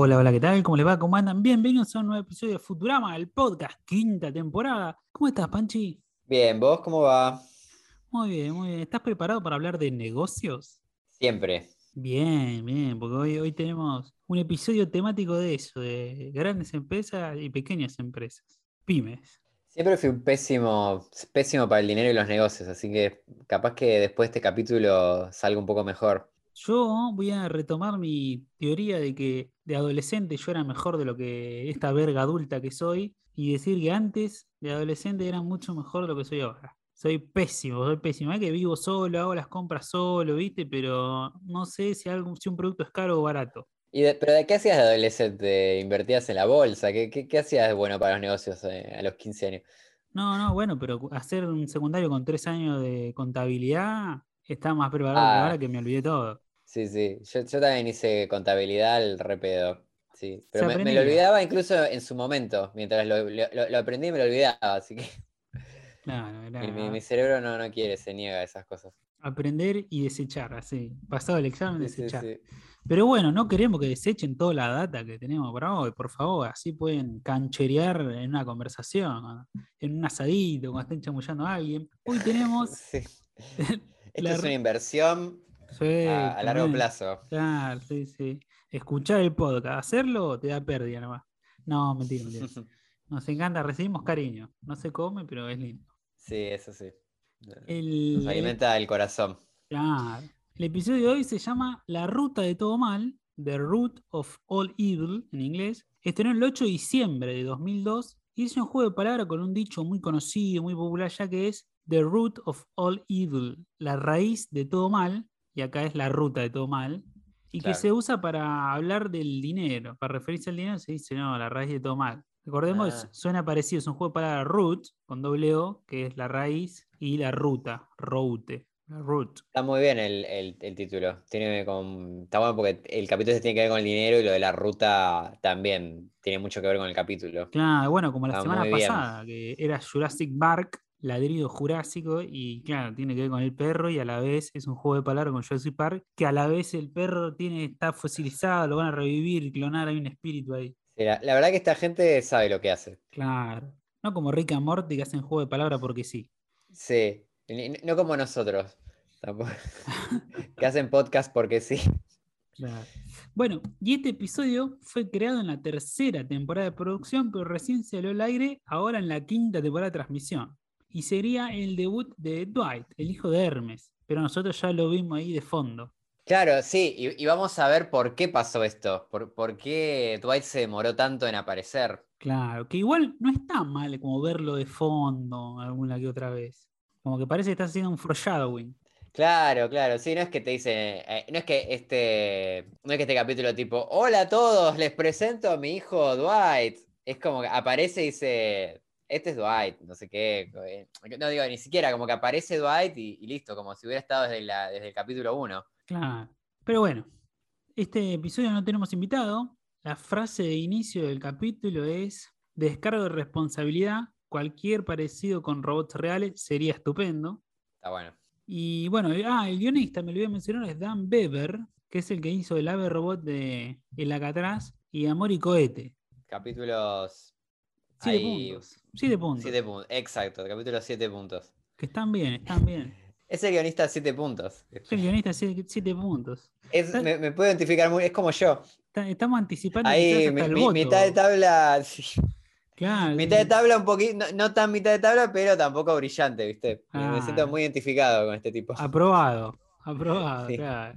Hola, hola, ¿qué tal? ¿Cómo les va? ¿Cómo andan? Bienvenidos a un nuevo episodio de Futurama, el podcast, quinta temporada. ¿Cómo estás, Panchi? Bien, ¿vos cómo va? Muy bien, muy bien. ¿Estás preparado para hablar de negocios? Siempre. Bien, bien, porque hoy, hoy tenemos un episodio temático de eso, de grandes empresas y pequeñas empresas, pymes. Siempre fui un pésimo, pésimo para el dinero y los negocios, así que capaz que después de este capítulo salga un poco mejor. Yo voy a retomar mi teoría de que de adolescente yo era mejor de lo que esta verga adulta que soy y decir que antes de adolescente era mucho mejor de lo que soy ahora. Soy pésimo, soy pésimo. Es que vivo solo, hago las compras solo, ¿viste? Pero no sé si, algo, si un producto es caro o barato. ¿Y ¿Pero de qué hacías de adolescente? ¿Invertías en la bolsa? ¿Qué, qué, hacías de bueno para los negocios eh, a los 15 años? No, no, bueno, pero hacer un secundario con tres años de contabilidad está más preparado que ah. ahora que me olvidé todo. Sí, sí. Yo, también hice contabilidad al repedo. Sí. Pero me, lo olvidaba incluso en su momento. Mientras lo, lo, aprendí me lo olvidaba, así que. mi, cerebro no, no quiere, se niega a esas cosas. Aprender y desechar, así. Pasado el examen, desechar. Pero bueno, no queremos que desechen toda la data que tenemos para hoy, por favor. Así pueden cancherear en una conversación, en un asadito, cuando estén chamullando a alguien. Hoy tenemos. Esto es una inversión a, largo plazo. Claro, sí, sí. Escuchar el podcast, hacerlo te da pérdida nomás. No, mentira, mentira. Nos encanta, recibimos cariño. No se come, pero es lindo. Sí, eso sí. Nos alimenta el corazón. Claro. El episodio de hoy se llama La ruta de todo mal, The Root of All Evil en inglés. Estrenó el 8 de diciembre de 2002 y es un juego de palabras con un dicho muy conocido, muy popular ya que es The Root of All Evil, la raíz de todo mal, y acá es la ruta de todo mal, y que se usa para hablar del dinero, para referirse al dinero se dice, no, la raíz de todo mal. Recordemos, ah. suena parecido, es un juego para root, con doble O, que es la raíz, y la ruta, route. Root. Está muy bien el, título. Tiene con, está bueno porque el capítulo se tiene que ver con el dinero y lo de la ruta también tiene mucho que ver con el capítulo. Claro, bueno, como la semana pasada, que era Jurassic Park ladrido jurásico y claro, tiene que ver con el perro y a la vez es un juego de palabras con Jurassic Park, que a la vez el perro tiene, está fosilizado, lo van a revivir, clonar, hay un espíritu ahí. la, verdad que esta gente sabe lo que hace. Claro. No como Rick and Morty que hacen juego de palabras porque sí. Sí, no como nosotros. Tampoco. que hacen podcast porque sí. Claro. Bueno, y este episodio fue creado en la tercera temporada de producción, pero recién salió al aire ahora en la quinta temporada de transmisión y sería el debut de Dwight, el hijo de Hermes, pero nosotros ya lo vimos ahí de fondo. Claro, sí, y, vamos a ver por qué pasó esto, por, qué Dwight se demoró tanto en aparecer. Claro, que igual no está mal como verlo de fondo alguna que otra vez. Como que parece que está haciendo un foreshadowing. Claro, claro, sí, no es que te dice, eh, no es que este, no es que este capítulo tipo, hola a todos, les presento a mi hijo Dwight. Es como que aparece y dice, este es Dwight, no sé qué. Eh, no digo, ni siquiera, como que aparece Dwight y, listo, como si hubiera estado desde, desde el capítulo 1. Claro. Pero bueno, este episodio no tenemos invitado. La frase de inicio del capítulo es: descargo de responsabilidad. Cualquier parecido con robots reales sería estupendo. Está bueno. Y bueno, ah, el guionista, me a mencionar, es Dan Beber, que es el que hizo el ave robot de El Acatrás y Amor y Cohete. Capítulos Siete puntos. Siete puntos. Siete puntos. Exacto, capítulo siete puntos. Que están bien, están bien. Es el guionista siete puntos. Es el guionista siete, siete puntos. me, puedo identificar muy, es como yo. estamos anticipando. Ahí, mitad de tabla. Claro, mitad de tabla un poquito, no, tan mitad de tabla, pero tampoco brillante, ¿viste? Me siento muy identificado con este tipo. Aprobado, aprobado, claro.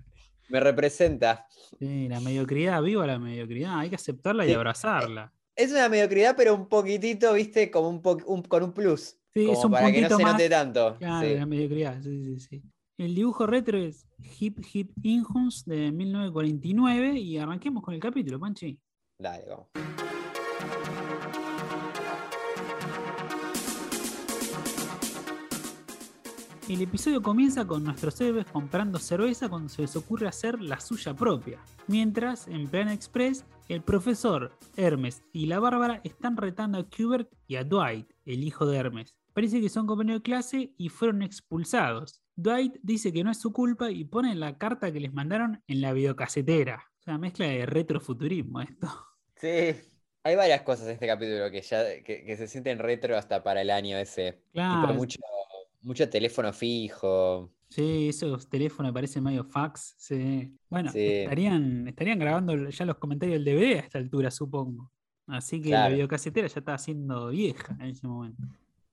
Me representa. Sí, la mediocridad, viva la mediocridad, hay que aceptarla y abrazarla. Es una mediocridad, pero un poquitito, viste, como un, con un plus. Sí, es un para que no se note tanto. Claro, la mediocridad, sí, sí, sí. El dibujo retro es Hip Hip Inhuns de 1949 y arranquemos con el capítulo, Panchi. Dale, vamos. El episodio comienza con nuestros héroes comprando cerveza cuando se les ocurre hacer la suya propia. Mientras, en Plan Express, el profesor, Hermes y la Bárbara están retando a Kubert y a Dwight, el hijo de Hermes. Parece que son compañeros de clase y fueron expulsados. Dwight dice que no es su culpa y pone la carta que les mandaron en la videocasetera. O sea, mezcla de retrofuturismo esto. Sí. Hay varias cosas en este capítulo que ya que, que se sienten retro hasta para el año ese. Tipo, Claro. mucho, mucho teléfono fijo. Sí, esos teléfonos parecen medio fax. Sí. Bueno, Sí. estarían, estarían grabando ya los comentarios del DVD a esta altura, supongo. Así que Claro. la videocasetera ya estaba siendo vieja en ese momento.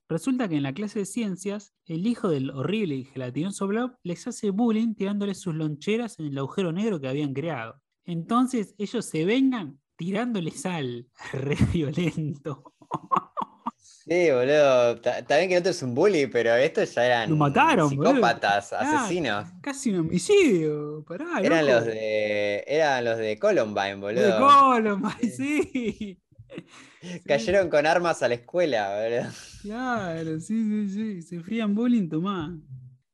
Resulta que en la clase de ciencias, el hijo del horrible y gelatinoso Blob les hace bullying tirándole sus loncheras en el agujero negro que habían creado. Entonces ellos se vengan tirándole sal. Re violento. Sí, boludo. ta- Está bien que no te es un bully, pero estos ya eran Lo mataron, boludo. psicópatas, Ah, asesinos. Casi un homicidio. Pará, Eran loco. los de. Eran los de Columbine, De boludo. Columbine, sí. Cayeron con armas a la escuela, boludo. Claro, sí, sí, sí. Se frían bullying, tomá.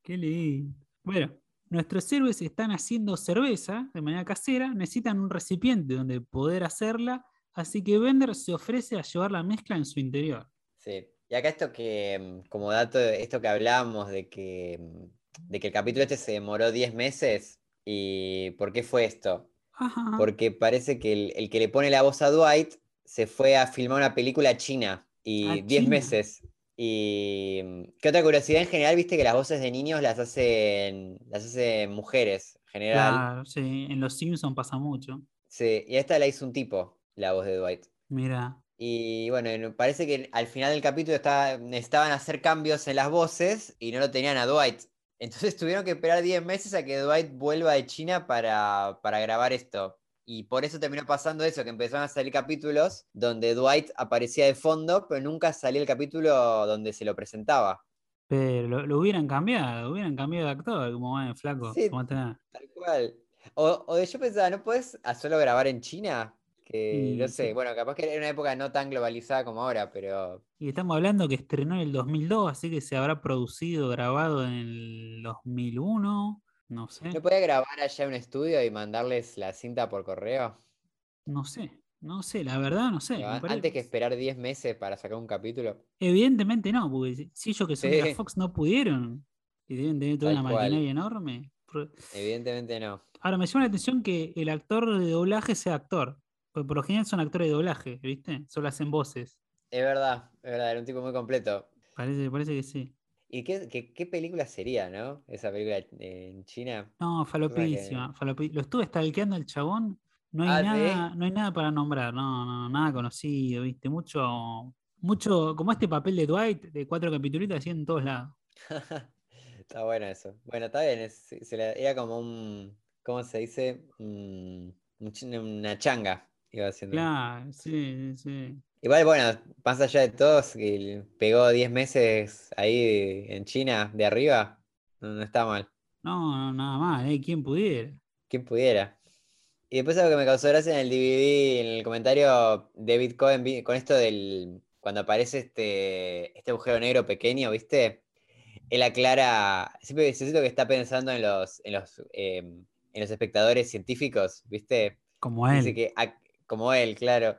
Qué lindo. Bueno, nuestros héroes están haciendo cerveza de manera casera, necesitan un recipiente donde poder hacerla, así que Bender se ofrece a llevar la mezcla en su interior. Sí. Y acá esto que, mm, como dato, esto que hablábamos de que, mm, de que el capítulo este se demoró 10 meses. ¿Y por qué fue esto? Ajá. Porque parece que el, el que le pone la voz a Dwight se fue a filmar una película china y Ah, 10 China. meses. Y mm, qué otra curiosidad en general, viste que las voces de niños las hacen, las hacen mujeres en general. Claro, sí. En Los Simpsons pasa mucho. Sí, y esta la hizo un tipo, la voz de Dwight. Mira. Y bueno, parece que al final del capítulo estaba- necesitaban hacer cambios en las voces y no lo tenían a Dwight. Entonces tuvieron que esperar 10 meses a que Dwight vuelva de China para, para grabar esto. Y por eso terminó pasando eso, que empezaron a salir capítulos donde Dwight aparecía de fondo, pero nunca salía el capítulo donde se lo presentaba. Pero lo, lo hubieran cambiado, hubieran cambiado de actor, como bueno, flaco, Sí. Tal cual. O, o yo pensaba, ¿no puedes solo grabar en China? Que Y no sé, bueno, capaz que era una época no tan globalizada como ahora, pero Y estamos hablando que estrenó en el 2002, así que se habrá producido, grabado en el 2001, no sé, ¿no podía grabar allá en un estudio y mandarles la cinta por correo? no sé, no sé, la verdad no sé. Pero Antes que esperar 10 meses para sacar un capítulo. Evidentemente no, porque si- ellos que son de la Sí. Fox no pudieron, y deben tener toda Tal una cual. maquinaria enorme. Evidentemente no. Ahora me llama la atención que el actor de doblaje sea actor, porque por lo general son actores de doblaje, ¿viste? Solo hacen voces. Es verdad, es verdad, era un tipo muy completo. Parece, parece que sí. ¿Y qué, qué, qué película sería, no? Esa película en China. No, que- falopísima, falopi- Lo estuve stalkeando el chabón. No hay Ah, ¿sí? nada, no hay nada para nombrar, no, no, nada conocido, viste, mucho, mucho, como este papel de Dwight, de cuatro capítulos así en todos lados. Está bueno eso. Bueno, está bien, es- se- le- era como un, ¿cómo se dice? Una changa. Iba haciendo. Claro, sí, sí. Igual, bueno, más allá de todo, es que pegó 10 meses ahí en China de arriba. No, no está mal. No, no, nada más, ¿eh? ¿Quién pudiera? Quien pudiera. Y después algo que me causó gracia en el DVD, en el comentario, Cohen, vi- con esto del. Cuando aparece este, este agujero negro pequeño, ¿viste? Él aclara. Siempre siento que está pensando en los, en los, eh, en los espectadores científicos, ¿viste? Como Dice él. que, ac- como él, claro.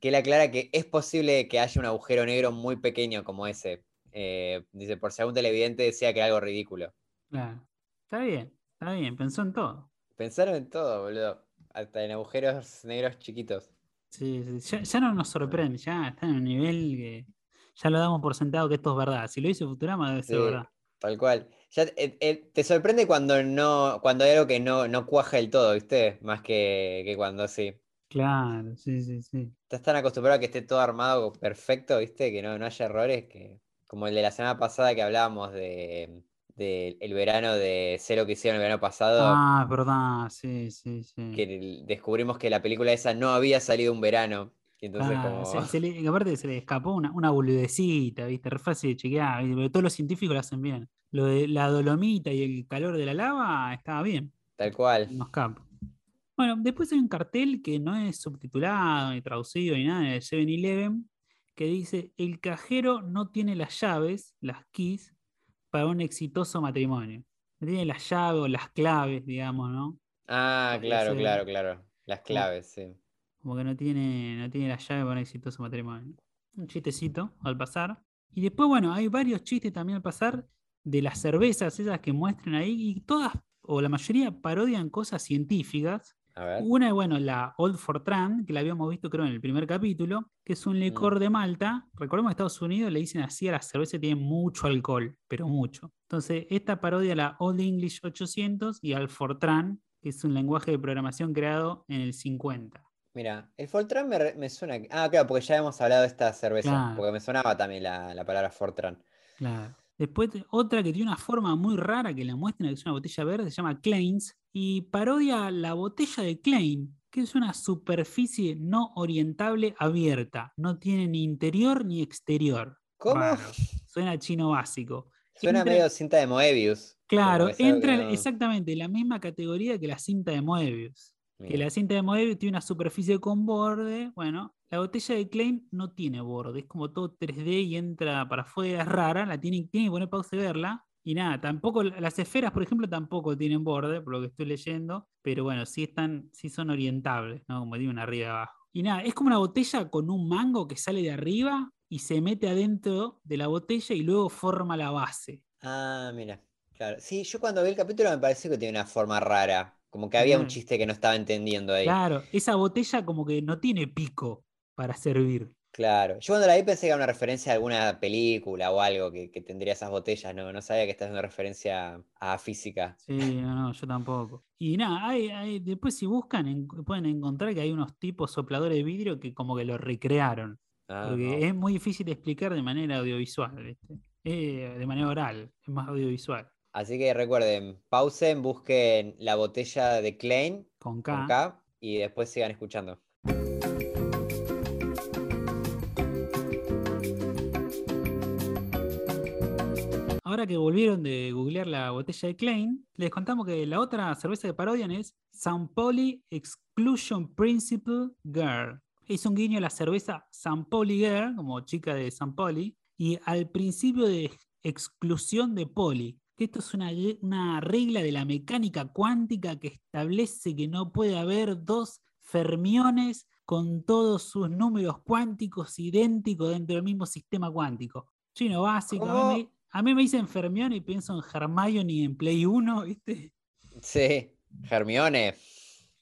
Que él aclara que es posible que haya un agujero negro muy pequeño como ese. Eh, dice, por si algún televidente decía que era algo ridículo. Claro. Está bien, está bien, pensó en todo. Pensaron en todo, boludo. Hasta en agujeros negros chiquitos. Sí, sí, Ya, ya no nos sorprende, ya está en un nivel que ya lo damos por sentado que esto es verdad. Si lo dice Futurama debe ser Sí, verdad. tal cual. Ya, eh, eh, te sorprende cuando no, cuando hay algo que no, no cuaja del todo, ¿viste? Más que, que cuando sí. Claro, sí, sí, sí. Estás tan acostumbrado a que esté todo armado perfecto, ¿viste? Que no, no haya errores, que como el de la semana pasada que hablábamos de, de el verano de Cero que hicieron el verano pasado, Ah, es verdad, sí, sí, sí. que descubrimos que la película esa no había salido un verano. Y entonces Ah, como... se- se le- aparte se le escapó una, una boludecita, ¿viste? Re fácil de chequear. Pero todos los científicos lo hacen bien. Lo de la dolomita y el calor de la lava estaba bien, Tal cual. no escapa. Bueno, después hay un cartel que no es subtitulado, ni traducido, ni nada, en el 7-Eleven, que dice, el cajero no tiene las llaves, las keys, para un exitoso matrimonio. No tiene las llaves o las claves, digamos, ¿no? Ah, claro, claro, claro. Las claves, sí. Como que no tiene, no tiene la llave para un exitoso matrimonio. Un chistecito al pasar. Y después, bueno, hay varios chistes también al pasar de las cervezas esas que muestran ahí y todas, o la mayoría, parodian cosas científicas. A ver. Una es, bueno, la Old Fortran, que la habíamos visto creo en el primer capítulo, que es un licor de Malta. Recordemos que Estados Unidos le dicen así a la cerveza que tiene mucho alcohol, pero mucho. Entonces, esta parodia a la Old English 800 y al Fortran, que es un lenguaje de programación creado en el 50. Mira, el Fortran me, suena. Ah, claro, porque ya hemos hablado de esta cerveza. Claro. Porque me sonaba también la, la palabra Fortran. Claro. Después otra que tiene una forma muy rara que la muestran, que es una botella verde, se llama Kleins, y parodia la botella de Klein, que es una superficie no orientable abierta. No tiene ni interior ni exterior. ¿Cómo? Suena chino básico. Suena Entra- medio cinta de Moebius. Claro, entra no- exactamente en la misma categoría que la cinta de Moebius. Que la cinta de Moebius tiene una superficie con borde. Bueno, la botella de Klein no tiene borde, es como todo 3D y entra para afuera, es rara, la tienen, tienen que poner pausa y verla. Y nada, tampoco, las esferas, por ejemplo, tampoco tienen borde, por lo que estoy leyendo, pero bueno, sí están, sí son orientables, ¿no? Como digo, una arriba y abajo. Y nada, es como una botella con un mango que sale de arriba y se mete adentro de la botella y luego forma la base. Ah, mira. Claro. Sí, yo cuando vi el capítulo me pareció que tenía una forma rara. Como que había un chiste que no estaba entendiendo ahí. Claro, esa botella como que no tiene pico para servir. Claro. Yo cuando la vi pensé que era una referencia a alguna película o algo que, que tendría esas botellas, no, no sabía que esta es una referencia a física. Sí, no, no, yo tampoco. Y nada, hay, hay- después si buscan en- pueden encontrar que hay unos tipos sopladores de vidrio que como que lo recrearon. Ah, Porque no. es muy difícil de explicar de manera audiovisual. Eh, de manera oral, es más audiovisual. Así que recuerden, pausen, busquen la botella de Klein Con K. con K y después sigan escuchando. Ahora que volvieron de googlear la botella de Klein, les contamos que la otra cerveza que parodian es San Poli Exclusion Principle Girl. Es un guiño a la cerveza San Poli Girl, como chica de San Poli, y al principio de exclusión de poli. Que esto es una, una regla de la mecánica cuántica que establece que no puede haber dos fermiones con todos sus números cuánticos idénticos dentro del mismo sistema cuántico. Chino básico. A mí, me, dicen fermión y pienso en Hermione en Play 1, ¿viste? Sí, Hermione,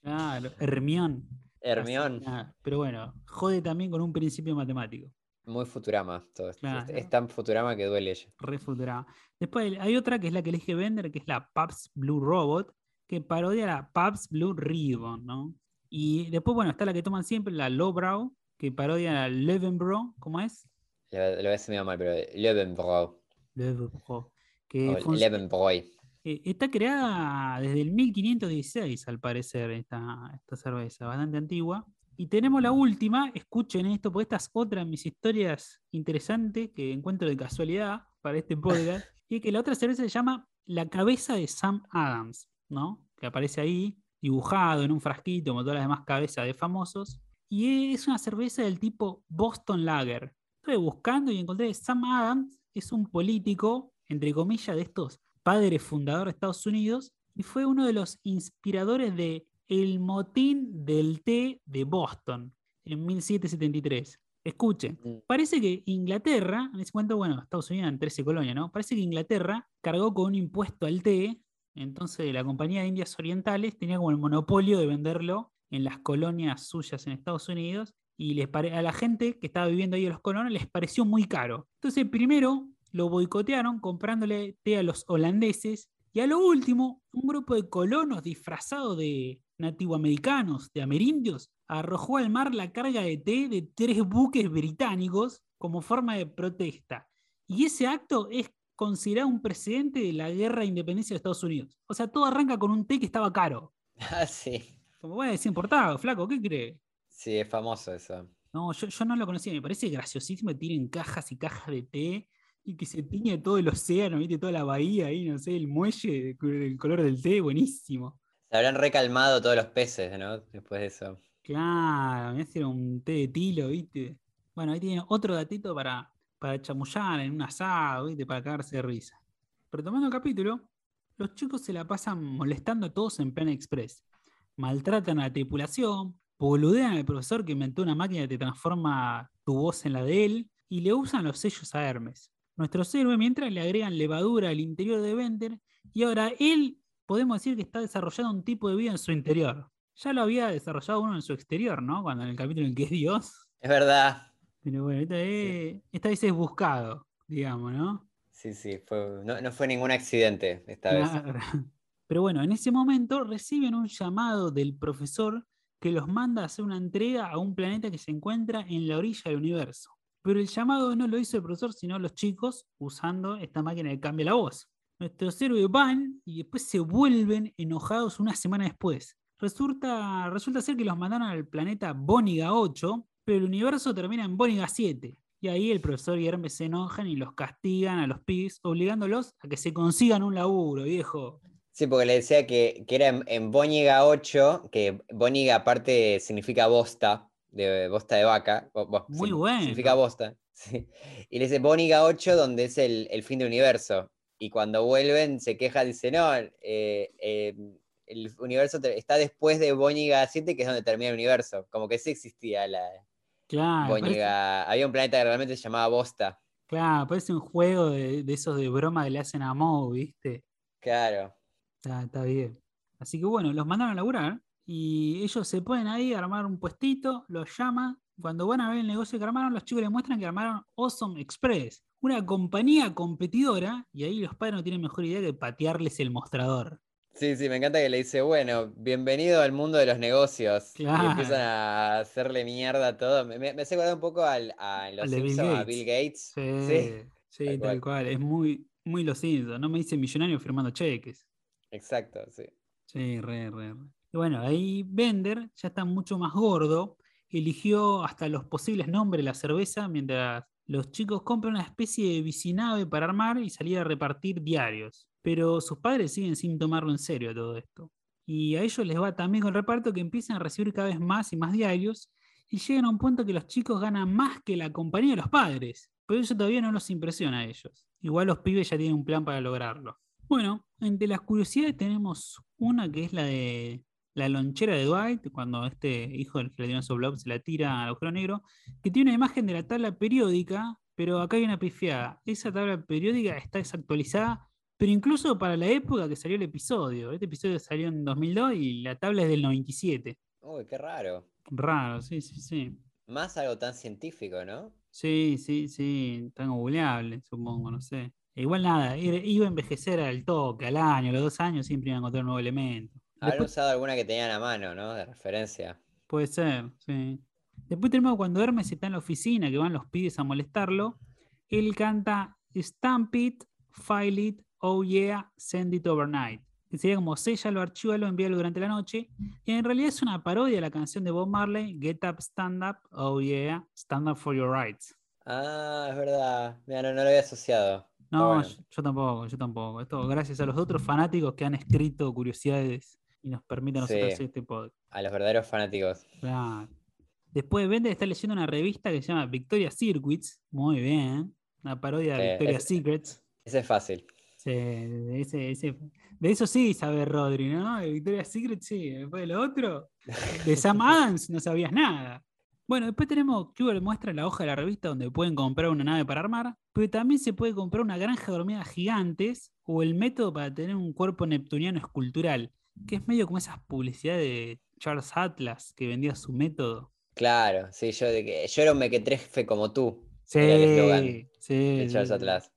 Claro, Hermión. Hermión, Así, nada. Pero bueno, jode también con un principio matemático. muy Futurama. Todo esto. Claro. Es tan Futurama que duele ella. Refutará. Después hay otra que es la que elige Bender, que es la Pabst Blue Robot, que parodia la Pabst Blue Ribbon, ¿no? Y después, bueno, está la que toman siempre, la Lowbrow, que parodia la Levenbro, ¿cómo es? Lo, lo voy a decir medio mal, pero Levenbrow. Levenbro. Que O func- Levenbroy. eh, está creada desde el 1516, al parecer, esta, esta cerveza, bastante antigua. Y tenemos la última, escuchen esto, porque esta es otra de mis historias interesantes que encuentro de casualidad para este podcast. y es que la otra cerveza se llama La cabeza de Sam Adams, ¿no? Que aparece ahí, dibujado en un frasquito, como todas las demás cabezas de famosos. Y es una cerveza del tipo Boston Lager. Estuve buscando y encontré que Sam Adams es un político, entre comillas, de estos padres fundadores de Estados Unidos, y fue uno de los inspiradores de el motín del té de Boston en 1773. Escuchen, Mm. parece que Inglaterra, en ese momento, bueno, Estados Unidos eran 13 colonias, ¿no? Parece que Inglaterra cargó con un impuesto al té, entonces la Compañía de Indias Orientales tenía como el monopolio de venderlo en las colonias suyas en Estados Unidos y les pare- a la gente que estaba viviendo ahí en los colonos les pareció muy caro. Entonces primero lo boicotearon comprándole té a los holandeses y a lo último un grupo de colonos disfrazados de nativoamericanos, de amerindios, arrojó al mar la carga de té de tres buques británicos como forma de protesta. Y ese acto es considerado un precedente de la guerra de independencia de Estados Unidos. O sea, todo arranca con un té que estaba caro. Ah, sí. Como bueno, es importado, flaco, ¿qué cree? Sí, es famoso eso. No, yo, yo no lo conocía, me parece graciosísimo que tiren cajas y cajas de té y que se tiñe todo el océano, ¿viste? Toda la bahía ahí, no sé, el muelle, el color del té, buenísimo. Se habrán recalmado todos los peces, ¿no? Después de eso. Claro, me hacen un té de tilo, ¿viste? Bueno, ahí tiene otro datito para, para chamullar en un asado, ¿viste? Para cagarse de risa. Retomando el capítulo, los chicos se la pasan molestando a todos en Plan Express. Maltratan a la tripulación, boludean al profesor que inventó una máquina que te transforma tu voz en la de él y le usan los sellos a Hermes. Nuestro héroe mientras le agregan levadura al interior de Bender y ahora él podemos decir que está desarrollando un tipo de vida en su interior. ya lo había desarrollado uno en su exterior, ¿no? Cuando en el capítulo en que es Dios. Es verdad. Pero bueno, esta, vez, esta vez es buscado, digamos, ¿no? Sí, sí, fue, no, no fue ningún accidente esta vez. Pero bueno, en ese momento reciben un llamado del profesor que los manda a hacer una entrega a un planeta que se encuentra en la orilla del universo. Pero el llamado no lo hizo el profesor, sino los chicos usando esta máquina que cambia la voz. Nuestros héroes van y después se vuelven enojados una semana después. Resulta, resulta ser que los mandaron al planeta Boniga 8, pero el universo termina en Boniga 7. Y ahí el profesor y Hermes se enojan y los castigan a los pibes, obligándolos a que se consigan un laburo, viejo. Sí, porque le decía que, que era en, en Bóñiga 8, que Bóñiga aparte significa bosta, de bosta de vaca. bo- bo- Muy sí, bueno. Significa bosta. sí. Y le dice Bóñiga 8, donde es el, el fin del universo. Y cuando vuelven se queja, dice, no, eh, eh, el universo está después de Bóñiga 7, que es donde termina el universo. Como que sí existía la Claro, parece. Había un planeta que realmente se llamaba Bosta. claro, parece un juego de, de esos de broma que le hacen a Moe, ¿viste? Claro. Está, está bien. Así que bueno, los mandaron a laburar y ellos se ponen ahí a armar un puestito, los llaman. Cuando van a ver el negocio que armaron, los chicos les muestran que armaron Awesome Express, una compañía competidora, y ahí los padres no tienen mejor idea que patearles el mostrador. Sí, sí, me encanta que le dice, bueno, bienvenido al mundo de los negocios. Y empiezan a hacerle mierda a todo. Me, me, hace acordar un poco al, a Los Al Bill a. Bill Gates. Sí, Sí, sí, tal tal, cual. cual. Es muy, muy los Simpsons. No me dice millonario firmando cheques. Exacto, sí. Sí, re, re, re. Y bueno, ahí Bender ya está mucho más gordo. Eligió hasta los posibles nombres de la cerveza mientras los chicos compran una especie de bicinave para armar y salir a repartir diarios. Pero sus padres siguen sin tomarlo en serio todo esto. Y a ellos les va también con el reparto que empiezan a recibir cada vez más y más diarios y llegan a un punto que los chicos ganan más que la compañía de los padres. Pero eso todavía no los impresiona a ellos. Igual los pibes ya tienen un plan para lograrlo. Bueno, entre las curiosidades tenemos una que es la de la lonchera de Dwight, cuando este hijo del su blog se la tira al agujero negro, que tiene una imagen de la tabla periódica, pero acá hay una pifiada. Esa tabla periódica está desactualizada, pero incluso para la época que salió el episodio. Este episodio salió en 2002 y la tabla es del 97. Uy, qué raro. Raro, sí, sí, sí. Más algo tan científico, ¿no? Sí, sí, sí, tan googleable, supongo, no sé. Igual nada, iba a envejecer al toque, al año, a los dos años, siempre iba a encontrar un nuevo elemento. Después- usado alguna que tenían a mano, ¿no? De referencia. Puede ser, sí. Después tenemos cuando Hermes está en la oficina, que van los pibes a molestarlo, él canta Stamp it, file it, oh yeah, send it overnight. Que sería como sellalo, archívalo, envíalo durante la noche. Y en realidad es una parodia de la canción de Bob Marley, Get Up, Stand Up, oh yeah, stand up for your rights. Ah, es verdad. Mira, no, no lo había asociado. No, bueno. yo, yo tampoco, yo tampoco. Esto gracias a los otros fanáticos que han escrito curiosidades y nos permiten nosotros Sí. hacer este podcast. A los verdaderos fanáticos. Claro. Después Bender está leyendo una revista que se llama Victoria Circuits. Muy bien. Una parodia de Eh, Victoria es- Secrets. Ese es fácil. Sí, de, ese- ese- de eso sí sabe Rodri, ¿no? De Victoria Secret sí. Después de lo otro, de Sam Adams no sabías nada. Bueno, después tenemos que Google muestra la hoja de la revista donde pueden comprar una nave para armar, pero también se puede comprar una granja de hormigas gigantes o el método para tener un cuerpo neptuniano escultural, que es medio como esas publicidades de Charles Atlas que vendía su método. Claro, sí, yo, de que, yo era un mequetrefe como tú, Sí, Era el eslogan sí, de Charles sí. Atlas.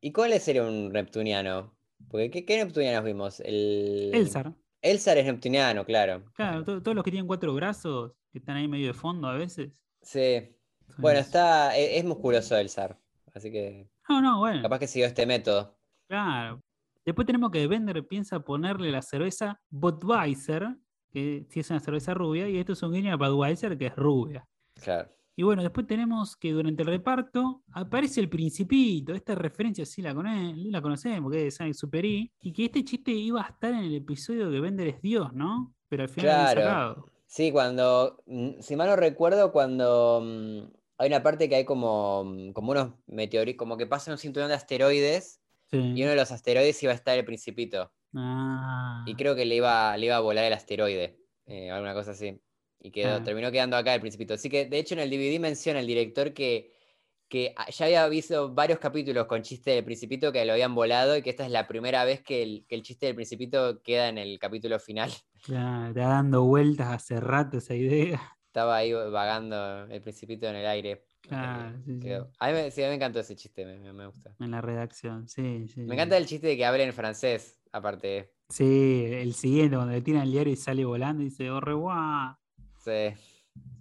¿Y cuál sería un neptuniano? Porque ¿qué, qué neptunianos vimos? El... Elzar. Elzar es neptuniano, claro. Claro, to- todos los que tienen cuatro brazos, que están ahí medio de fondo a veces. Sí. Bueno, está. e- Es, musculoso Elzar. Así que No, no, bueno. capaz que siguió este método. Claro. Después tenemos que Bender piensa ponerle la cerveza Budweiser, que sí es una cerveza rubia, y esto es un guiño a Budweiser, que es rubia. Claro. Y bueno, después tenemos que durante el reparto aparece el Principito. Esta referencia sí la, cono- la conocemos, que es de Sonic Super-E. Y que este chiste iba a estar en el episodio que Bender es Dios, ¿no? Pero al final Claro. sacado. Sí, cuando. mm, Si mal no recuerdo, cuando. Hay una parte que hay como, mm, como unos meteoritos, como que pasa un cinturón de asteroides Sí. y uno de los asteroides iba a estar el Principito. Ah. Y creo que le iba, le iba a volar el asteroide, eh, alguna cosa así. Y quedó, Ah. terminó quedando acá el Principito. Así que, de hecho, en el DVD menciona el director que, que ah, ya había visto varios capítulos con chiste del Principito que lo habían volado y que esta es la primera vez que el, que el chiste del Principito queda en el capítulo final. Claro, está dando vueltas hace rato esa idea. Estaba ahí vagando el Principito en el aire. Claro, sí. A, mí me, sí, a mí me encantó ese chiste, me, me- gusta. En la redacción, sí, sí. Me encanta el chiste de que hable en francés, aparte. Sí, el siguiente, cuando le tiran el diario y sale volando y dice, "Au revoir". Sí.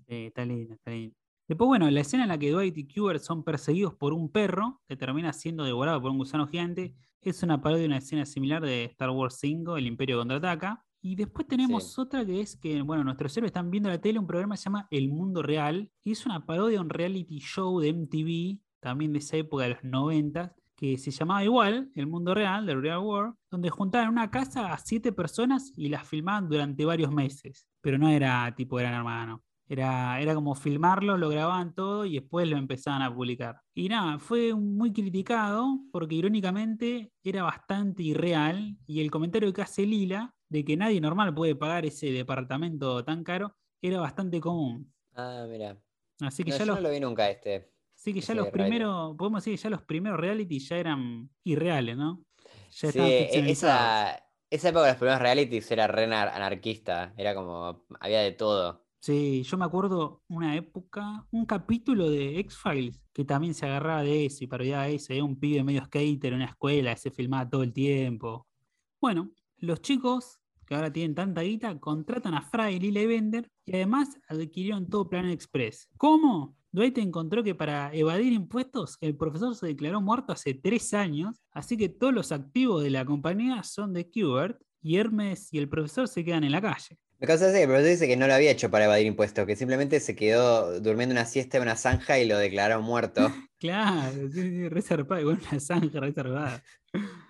Sí, está lindo, está lindo. Después, bueno, la escena en la que Dwight y Qbert son perseguidos por un perro que termina siendo devorado por un gusano gigante es una parodia de una escena similar de Star Wars 5, El Imperio Contraataca. Y después tenemos Sí. otra que es que, bueno, nuestros héroes están viendo la tele un programa que se llama El Mundo Real y es una parodia de un reality show de MTV, también de esa época de los 90, que se llamaba igual, El Mundo Real, The Real World, donde juntaban en una casa a siete personas y las filmaban durante varios meses. Pero no era tipo Gran Hermano. Era, era como filmarlo, lo grababan todo y después lo empezaban a publicar. Y nada, fue muy criticado porque irónicamente era bastante irreal y el comentario que hace Lila de que nadie normal puede pagar ese departamento tan caro era bastante común. Ah, mira. Así que No, ya yo los, no lo vi nunca este. así que ya los primeros, podemos decir que ya los primeros reality ya eran irreales, ¿no? Ya Sí, e- esa, esa época de los primeros realities era re anar- anarquista. Era como, había de todo. Sí, yo me acuerdo una época, un capítulo de X-Files que también se agarraba de eso y parodiaba eso. Era un pibe medio skater en una escuela, se filmaba todo el tiempo. Bueno, los chicos que ahora tienen tanta guita contratan a Fry, Lila y Bender y además adquirieron todo Planet Express. ¿Cómo? Dwight encontró que para evadir impuestos el profesor se declaró muerto hace tres años, así que todos los activos de la compañía son de Qbert y Hermes y el profesor se quedan en la calle. Me causa ese que el profesor dice que no lo había hecho para evadir impuestos, que simplemente se quedó durmiendo una siesta en una zanja y lo declararon muerto. Claro, sí, sí, reservada, igual una zanja reservada.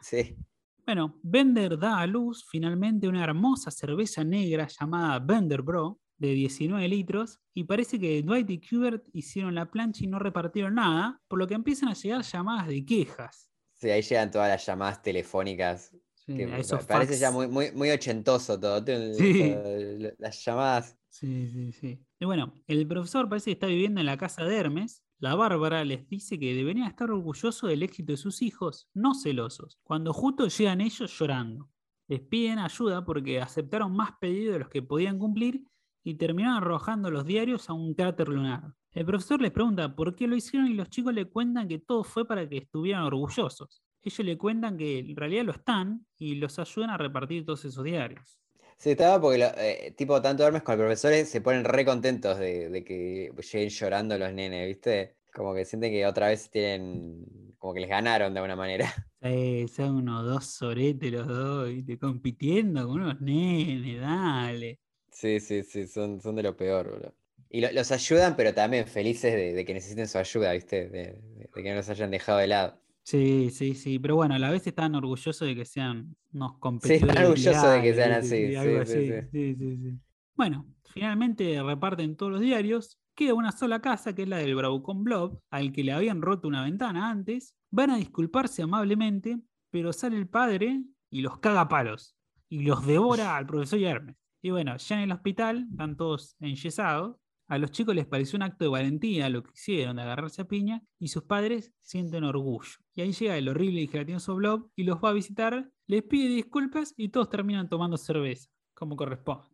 Sí. Bueno, Bender da a luz finalmente una hermosa cerveza negra llamada Bender Bro de 19 litros y parece que Dwight y Qbert hicieron la plancha y no repartieron nada, por lo que empiezan a llegar llamadas de quejas. Sí, ahí llegan todas las llamadas telefónicas. Sí, que parece ya muy, muy, muy ochentoso todo. Tun- Sí. todo- Las llamadas. Sí, sí, sí. Y bueno, el profesor parece que está viviendo en la casa de Hermes. La Bárbara les dice que deberían estar orgullosos del éxito de sus hijos, no celosos, cuando justo llegan ellos llorando. Les piden ayuda porque aceptaron más pedidos de los que podían cumplir y terminaron arrojando los diarios a un cráter lunar. El profesor les pregunta por qué lo hicieron y los chicos le cuentan que todo fue para que estuvieran orgullosos. Ellos le cuentan que en realidad lo están y los ayudan a repartir todos esos diarios. Sí, estaba porque, lo- eh, tipo, tanto Hermes como el profesor se ponen re contentos de, de que lleguen llorando los nenes, ¿viste? Como que sienten que otra vez tienen, como que les ganaron de alguna manera. Eh, son unos dos soretes los dos, ¿viste? compitiendo con unos nenes, dale. Sí, sí, sí, son, son de lo peor, bro. Y lo- los ayudan, pero también felices de, de que necesiten su ayuda, ¿viste? De, de- de que no los hayan dejado de lado. Sí, sí, sí, pero bueno, a la vez están orgullosos de que sean unos Sí, competidores. están orgullosos de que sean así. Sí, Sí, sí, así, sí. sí, sí, sí. Bueno, finalmente reparten todos los diarios. Queda una sola casa, que es la del Bravucón Blob, al que le habían roto una ventana antes. Van a disculparse amablemente, pero sale el padre y los caga a palos. Y los devora al profesor Hermes. Y bueno, ya en el hospital, están todos enyesados. A los chicos les pareció un acto de valentía lo que hicieron de agarrarse a piña y sus padres sienten orgullo. Y ahí llega el horrible y gelatinoso Blob y los va a visitar, les pide disculpas y todos terminan tomando cerveza, como corresponde.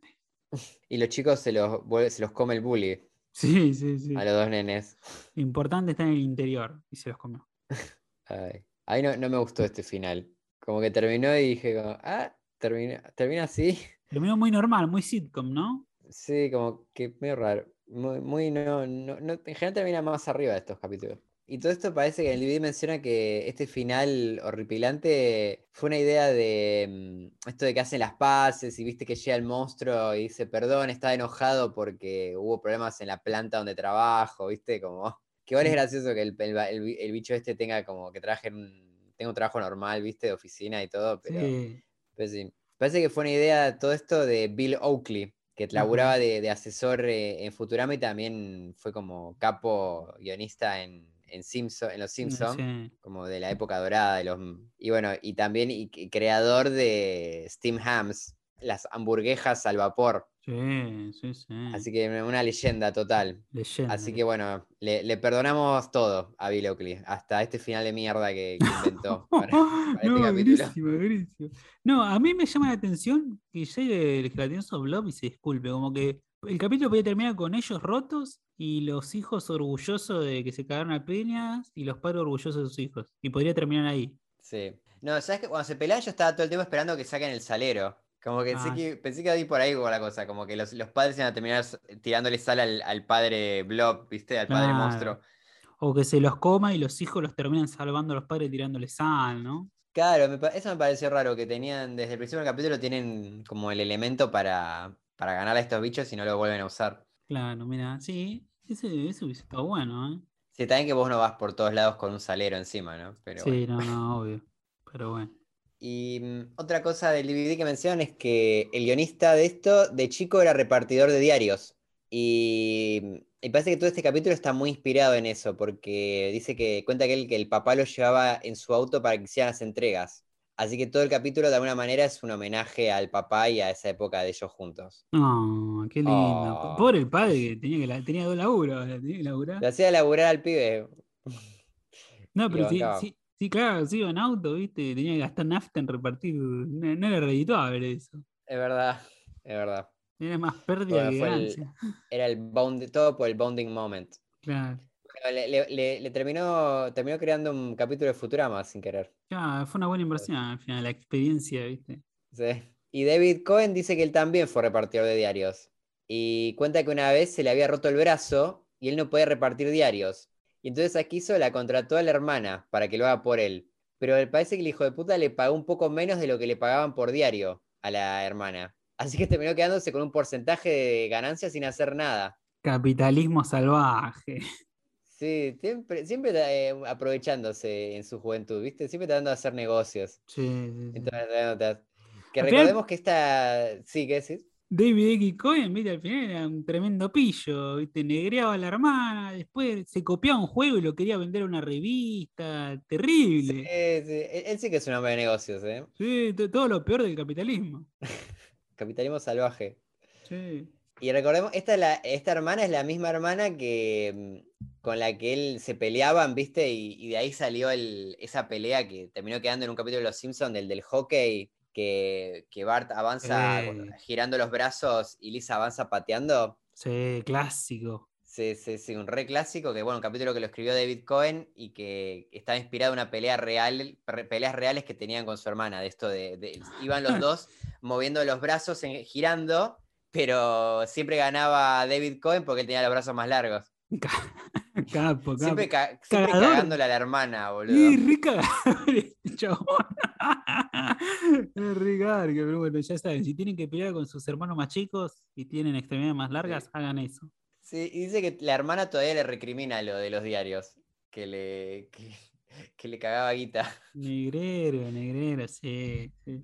Y los chicos se los, se los come el bully Sí, sí, sí. a los dos nenes. Importante está en el interior y se los comió. Ay, Ahí no, no me gustó este final. Como que terminó y dije, como, ah, termina, termina así. Terminó muy normal, muy sitcom, ¿no? Sí, como que medio raro. Muy, muy no, no, no- en general termina más arriba de estos capítulos. Y todo esto parece que en el DVD menciona que este final horripilante fue una idea de mm, esto de que hacen las paces y viste que llega el monstruo y dice, perdón, está enojado porque hubo problemas en la planta donde trabajo, viste, como que igual es Sí. gracioso que el, el, el el bicho este tenga como que trabaje en un, tenga un trabajo normal, viste, de oficina y todo, pero... Sí. Pues sí. Parece que fue una idea todo esto de Bill Oakley, que laburaba de, de asesor eh, en Futurama y también fue como capo guionista en, en, Simpson, en Los Simpsons, Sí. como de la época dorada de los... Y bueno, y también y, y creador de Steam Hams, las hamburguesas al vapor. Sí, sí, sí. Así que una leyenda total. Leyenda. Así que bueno, le, le perdonamos todo a Bill Oakley, hasta este final de mierda que, que inventó. para- este no, durísimo. No, a mí me llama la atención que llegue el gelatinoso Blob y se disculpe. Como que el capítulo podía terminar con ellos rotos y los hijos orgullosos de que se cagaron a peñas y los padres orgullosos de sus hijos. Y podría terminar ahí. Sí. No, ¿sabes que Cuando se pelean yo estaba todo el tiempo esperando que saquen el salero. Como que, sé Ah. que pensé que iba por ahí con la cosa, como que los, los padres iban a terminar tirándole sal al, al padre Blob, ¿viste? Al padre Claro. monstruo. O que se los coma y los hijos los terminan salvando a los padres tirándole sal, ¿no? Claro, eso me pareció raro, que tenían, desde el principio del capítulo tienen como el elemento para, para ganar a estos bichos y no lo vuelven a usar. Claro, mira, sí, ese, ese hubiese estado bueno, ¿eh? Sí, también que vos no vas por todos lados con un salero encima, ¿no? Pero bueno. Sí, no, no, obvio. Pero bueno. Y mm, otra cosa del DVD que mencionan es que el guionista de esto, de chico, era repartidor de diarios. Y, mm, y parece que todo este capítulo está muy inspirado en eso, porque dice que cuenta que el, que el papá lo llevaba en su auto para que hicieran las entregas. Así que todo el capítulo de alguna manera es un homenaje al papá y a esa época de ellos juntos. No, qué lindo. Oh. Pobre el padre que tenía, que la- tenía dos laburos, ahora tenía que laburar. Le hacía laburar al pibe. No, pero lo sí, bancaba. Sí, claro, sí, iba en auto, ¿viste? Tenía que gastar nafta en repartir. No, no era redituable eso. Es verdad, es verdad. Era más pérdida Bueno, que el- ganancia. Era el bound, todo por el bonding moment. Claro. Bueno, le, le- le- le terminó, terminó creando un capítulo de Futurama sin querer. Claro, fue una buena inversión al final, la experiencia, ¿viste? Sí. Y David Cohen dice que él también fue repartidor de diarios. Y cuenta que una vez se le había roto el brazo y él no podía repartir diarios. Y entonces aquí hizo la contrató a la hermana para que lo haga por él. Pero parece que el hijo de puta le pagó un poco menos de lo que le pagaban por diario a la hermana. Así que terminó quedándose con un porcentaje de ganancias sin hacer nada. Capitalismo salvaje. Sí, siempre, siempre eh, aprovechándose en su juventud, ¿viste? Siempre tratando de hacer negocios. Sí, sí, sí. Entonces, que recordemos que esta. Sí, ¿qué decís? David X. Cohen, ¿viste? Al final era un tremendo pillo, ¿viste? Negreaba a la hermana, después se copiaba un juego y lo quería vender a una revista. Terrible. sí, Él, él sí que es un hombre de negocios, ¿eh? Sí, to- todo lo peor del capitalismo. Capitalismo salvaje. Sí. Y recordemos, esta, es la- esta hermana es la misma hermana que mm, con la que él se peleaban, ¿viste? Y, y de ahí salió el, esa pelea que terminó quedando en un capítulo de Los Simpsons, del del hockey, que, que Bart avanza girando los brazos y Lisa avanza pateando. Sí, clásico. Sí, sí, sí, un re clásico que, bueno, un capítulo que lo escribió David Cohen y que estaba inspirado en una pelea real, re- peleas reales que tenían con su hermana, de esto de, de- iban los dos moviendo los brazos, en- girando, pero siempre ganaba David Cohen porque él tenía los brazos más largos. Capo, capo. Siempre, ca- siempre cagándole a la hermana, boludo. Y rica chabón. Es rica, pero bueno, ya saben, si tienen que pelear con sus hermanos más chicos y tienen extremidades más largas, hagan eso. Sí, y dice que la hermana todavía le recrimina lo de los diarios, que le, que, que le cagaba guita. Negrero, negrero, sí, sí.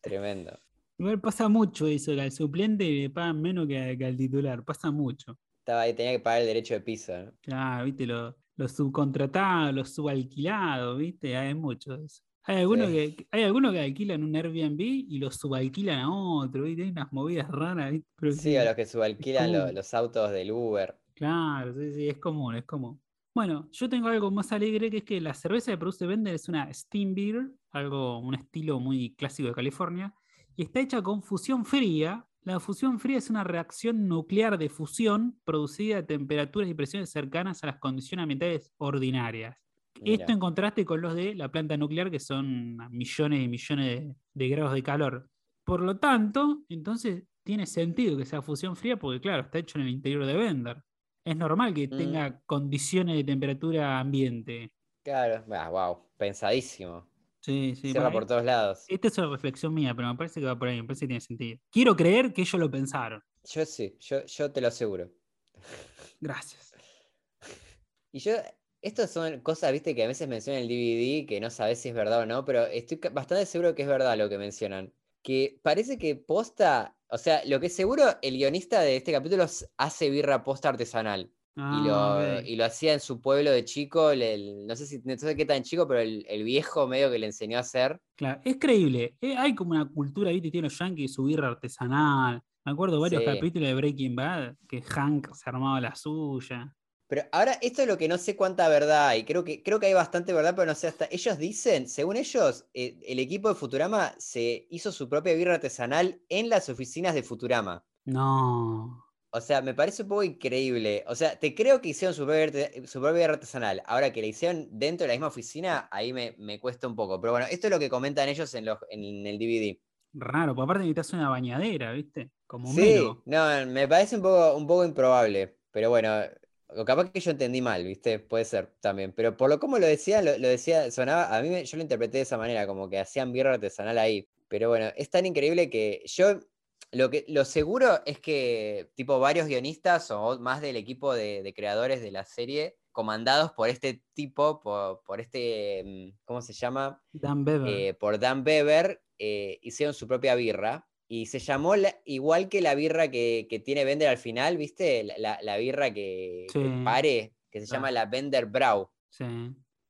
Tremendo. Igual pasa mucho eso, que al suplente le pagan menos que, que al titular, pasa mucho. Estaba ahí, tenía que pagar el derecho de piso, ¿no? Claro, viste, lo- los subcontratados, los subalquilados, viste, hay mucho de eso. Hay algunos, Sí. que, hay algunos que alquilan un Airbnb y los subalquilan a otro, ¿viste? Hay unas movidas raras, ¿viste? Pero Sí, sí, a los que subalquilan lo- común. los autos del Uber. Claro, sí, sí, es común, es común. Bueno, yo tengo algo más alegre que es que la cerveza que produce Bender es una Steam Beer, algo, un estilo muy clásico de California, y está hecha con fusión fría. La fusión fría es una reacción nuclear de fusión producida a temperaturas y presiones cercanas a las condiciones ambientales ordinarias. Esto en contraste con los de la planta nuclear, que son millones y millones de, de grados de calor. Por lo tanto, entonces tiene sentido que sea fusión fría, porque claro, está hecho en el interior de Bender. Es normal que Mm. tenga condiciones de temperatura ambiente. Claro, ah, wow, pensadísimo. Sí, sí. Cierra bueno, por todos lados. Esta es una reflexión mía, pero me parece que va por ahí, me parece que tiene sentido. Quiero creer que ellos lo pensaron. Yo sí, yo, yo te lo aseguro. Gracias. Y yo, estas son cosas, viste, que a veces mencionan en el DVD que no sabes si es verdad o no, pero estoy bastante seguro que es verdad lo que mencionan. Que parece que posta, o sea, lo que es seguro, el guionista de este capítulo hace birra posta artesanal. Y, lo, Ah, y lo hacía en su pueblo de chico, el- el- no sé si no sé qué tan chico, pero el, el viejo medio que le enseñó a hacer. Claro, es creíble. eh, hay como una cultura, ¿viste? Tiene los yankees, su birra artesanal. Me acuerdo varios Sí. capítulos de Breaking Bad que Hank se armaba la suya. Pero ahora, esto es lo que no sé cuánta verdad hay. Creo que, creo que hay bastante verdad, pero no sé hasta. Ellos dicen, según ellos, eh, el equipo de Futurama se hizo su propia birra artesanal en las oficinas de Futurama. No. O sea, me parece un poco increíble. O sea, te creo que hicieron su propia, birra artesanal. Ahora que la hicieron dentro de la misma oficina, ahí me, me cuesta un poco. Pero bueno, esto es lo que comentan ellos en, los, en el DVD. Raro, porque aparte necesitas una bañadera, ¿viste? Como un Sí, mero. no, me parece un poco, un poco improbable. Pero bueno, o capaz que yo entendí mal, ¿viste? Puede ser también. Pero por lo como lo decía, lo, lo decía, sonaba, a mí me- yo lo interpreté de esa manera, como que hacían birra artesanal ahí. Pero bueno, es tan increíble que yo lo que lo seguro es que tipo varios guionistas o más del equipo de, de creadores de la serie, comandados por este tipo, por, por este, mm, ¿cómo se llama? Dan Bever. eh, por Dan Bever, eh, hicieron su propia birra. Y se llamó la- igual que la birra que, que tiene Bender al final, ¿viste? La, la- la birra que, que Sí, pare, que se llama la Bender Brau. sí.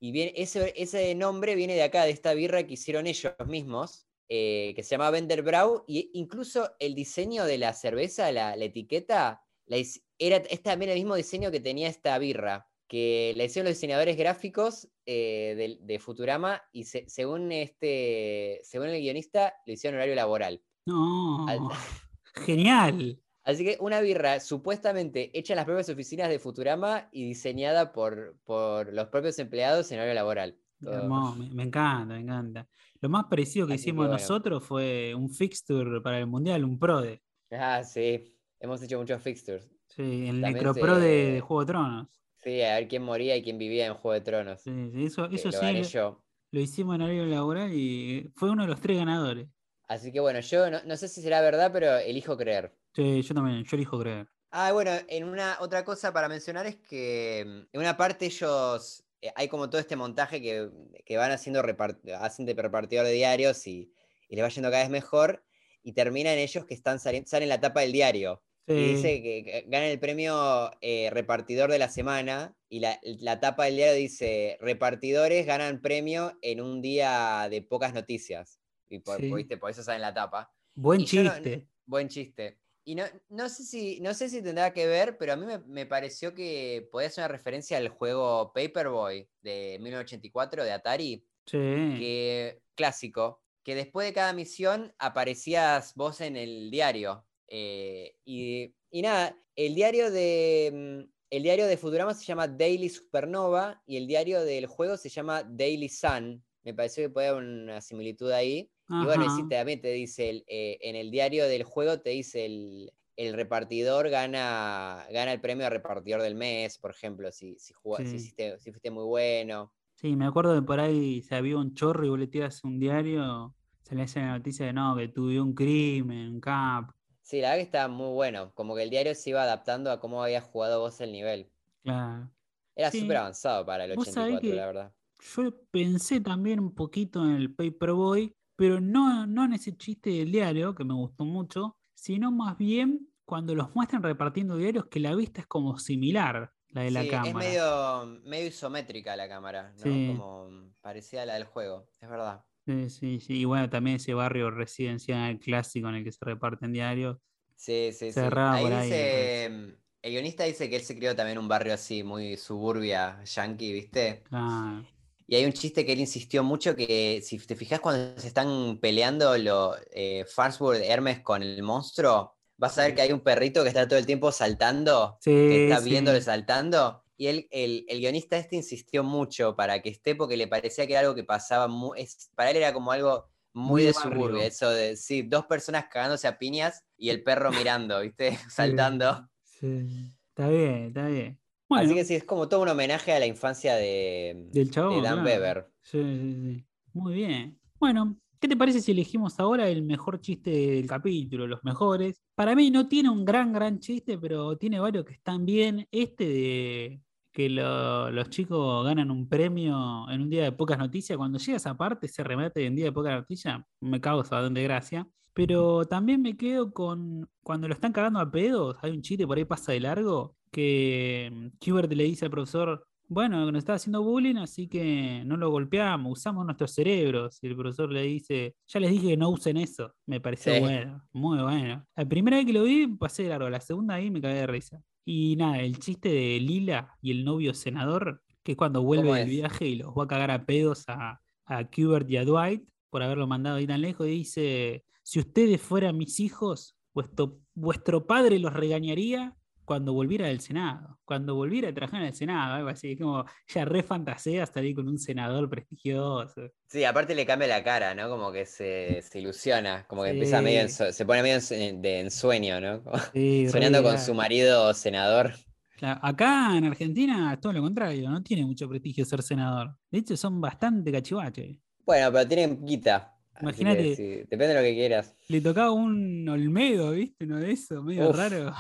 Y bien, ese, ese nombre viene de acá, de esta birra que hicieron ellos mismos, eh, que se llama Bender Brau. Y incluso el diseño de la cerveza, la, la etiqueta, la era, es también el mismo diseño que tenía esta birra, que la hicieron los diseñadores gráficos eh, de, de Futurama y se- según, este, según el guionista lo hicieron en horario laboral. No. Al- Genial. Así que una birra supuestamente hecha en las propias oficinas de Futurama y diseñada por, por los propios empleados en horario laboral. Todo- me, me encanta, me encanta. Lo más parecido que Así que hicimos bueno. nosotros fue un fixture para el mundial, un PRODE. Ah, sí. Hemos hecho muchos fixtures. Sí, el Necropro de, de se- Juego de Tronos. Sí, a ver quién moría y quién vivía en Juego de Tronos. Sí, sí, eso, eso lo sí lo, yo. lo hicimos en horario laboral y fue uno de los tres ganadores. Así que bueno, yo no, no sé si será verdad, pero elijo creer. Sí, yo también, yo elijo creer. Ah, bueno, en una otra cosa para mencionar es que mm, en una parte ellos, hay como todo este montaje que, que van haciendo, repart- hacen de repartidor de diarios y, y les va yendo cada vez mejor y terminan ellos que están saliendo, salen en la tapa del diario. Y dice que que ganan el premio eh, repartidor de la semana y la, la tapa del diario dice, repartidores ganan premio en un día de pocas noticias. Y por, Sí. por- eso sale en la tapa. buen y yo no- chiste. Buen chiste. Y no, no, sé si, no sé si tendrá que ver, pero a mí me, me pareció que podía ser una referencia al juego Paperboy de 1984 de Atari, Sí. que, clásico, que después de cada misión aparecías vos en el diario. eh, y, y nada, el diario de. mm, El diario de Futurama se llama Daily Supernova y el diario del juego se llama Daily Sun. Me pareció que puede haber una similitud ahí. Y bueno, sí, Ajá. también te dice, el, eh, en el diario del juego te dice el, el repartidor gana, gana el premio de repartidor del mes, por ejemplo, si, si, jugá- si, Sí. hiciste, si fuiste muy bueno. Sí, me acuerdo de por ahí se había un chorro y vos le tiras un diario, se le hace la noticia de no, que tuve un crimen, un cap. Sí, la verdad que está muy bueno, como que el diario se iba adaptando a cómo habías jugado vos el nivel. Claro. Era Sí. súper avanzado para el Vos sabés 84, que- la verdad. Yo pensé también un poquito en el Paperboy, pero no, no en ese chiste del diario, que me gustó mucho, sino más bien cuando los muestran repartiendo diarios, que la vista es como similar, la de la Sí, cámara. es medio, medio isométrica la cámara, ¿no? Sí. Como parecida a la del juego, es verdad. Sí, sí, sí. Y bueno, también ese barrio residencial clásico en el que se reparten diarios. Sí, sí, sí. Cerrada Ahí por ahí, dice, el guionista dice que él se crió también en un barrio así, muy suburbia, yankee, ¿viste? Claro. Y hay un chiste que él insistió mucho que si te fijas cuando se están peleando los eh, Farnsworth Hermes con el monstruo, vas a ver que hay un perrito que está todo el tiempo saltando, que está sí. viéndole saltando. Y él, el, el guionista este insistió mucho para que esté porque le parecía que era algo que pasaba, mu- es, para él era como algo muy, Muy de barrio. suburbia, eso de, sí, dos personas cagándose a piñas y el perro mirando, ¿viste? Saltando. Sí. Está bien, está bien. Bueno, Así que sí, es como todo un homenaje a la infancia de, del de chabón. Dan claro. Weber. Sí, sí, sí. Muy bien. Bueno, ¿qué te parece si elegimos ahora el mejor chiste del capítulo, los mejores? Para mí no tiene un gran, gran chiste, pero tiene varios que están bien. Este de que lo- los chicos ganan un premio en un día de pocas noticias. Cuando llega esa parte, ese remate en día de pocas noticias, me causa bastante gracia. Pero también me quedo con cuando lo están cagando a pedos, hay un chiste por ahí pasa de largo, que mm, Hubert le dice al profesor, bueno, nos está haciendo bullying, así que no lo golpeamos, usamos nuestros cerebros. Y el profesor le dice, ya les dije que no usen eso. Me pareció Sí. bueno, muy bueno. La primera vez que lo vi pasé largo, la segunda ahí me cagué de risa. Y nada, el chiste de Lila y el novio senador, que es cuando vuelve ¿Cómo del viaje y los va a cagar a pedos a, a Kubert y a Dwight por haberlo mandado ahí tan lejos, y dice, si ustedes fueran mis hijos, vuestro, vuestro padre los regañaría cuando volviera del Senado, cuando volviera a trabajar en el Senado, algo así, es como ya re fantasea salir con un senador prestigioso. Sí, aparte le cambia la cara, ¿no? Como que se, se ilusiona, como que Sí. empieza medio, se pone medio en de ensueño, ¿no? Sí, Soñando con su marido senador. Claro, Acá en Argentina es todo lo contrario, no tiene mucho prestigio ser senador. De hecho, son bastante cachivaches. Bueno, pero tienen guita. Imagínate. sí, depende de lo que quieras. Le tocaba un Olmedo, ¿viste? Uno de esos, medio Uf. raro.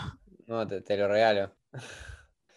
No, te, te lo regalo.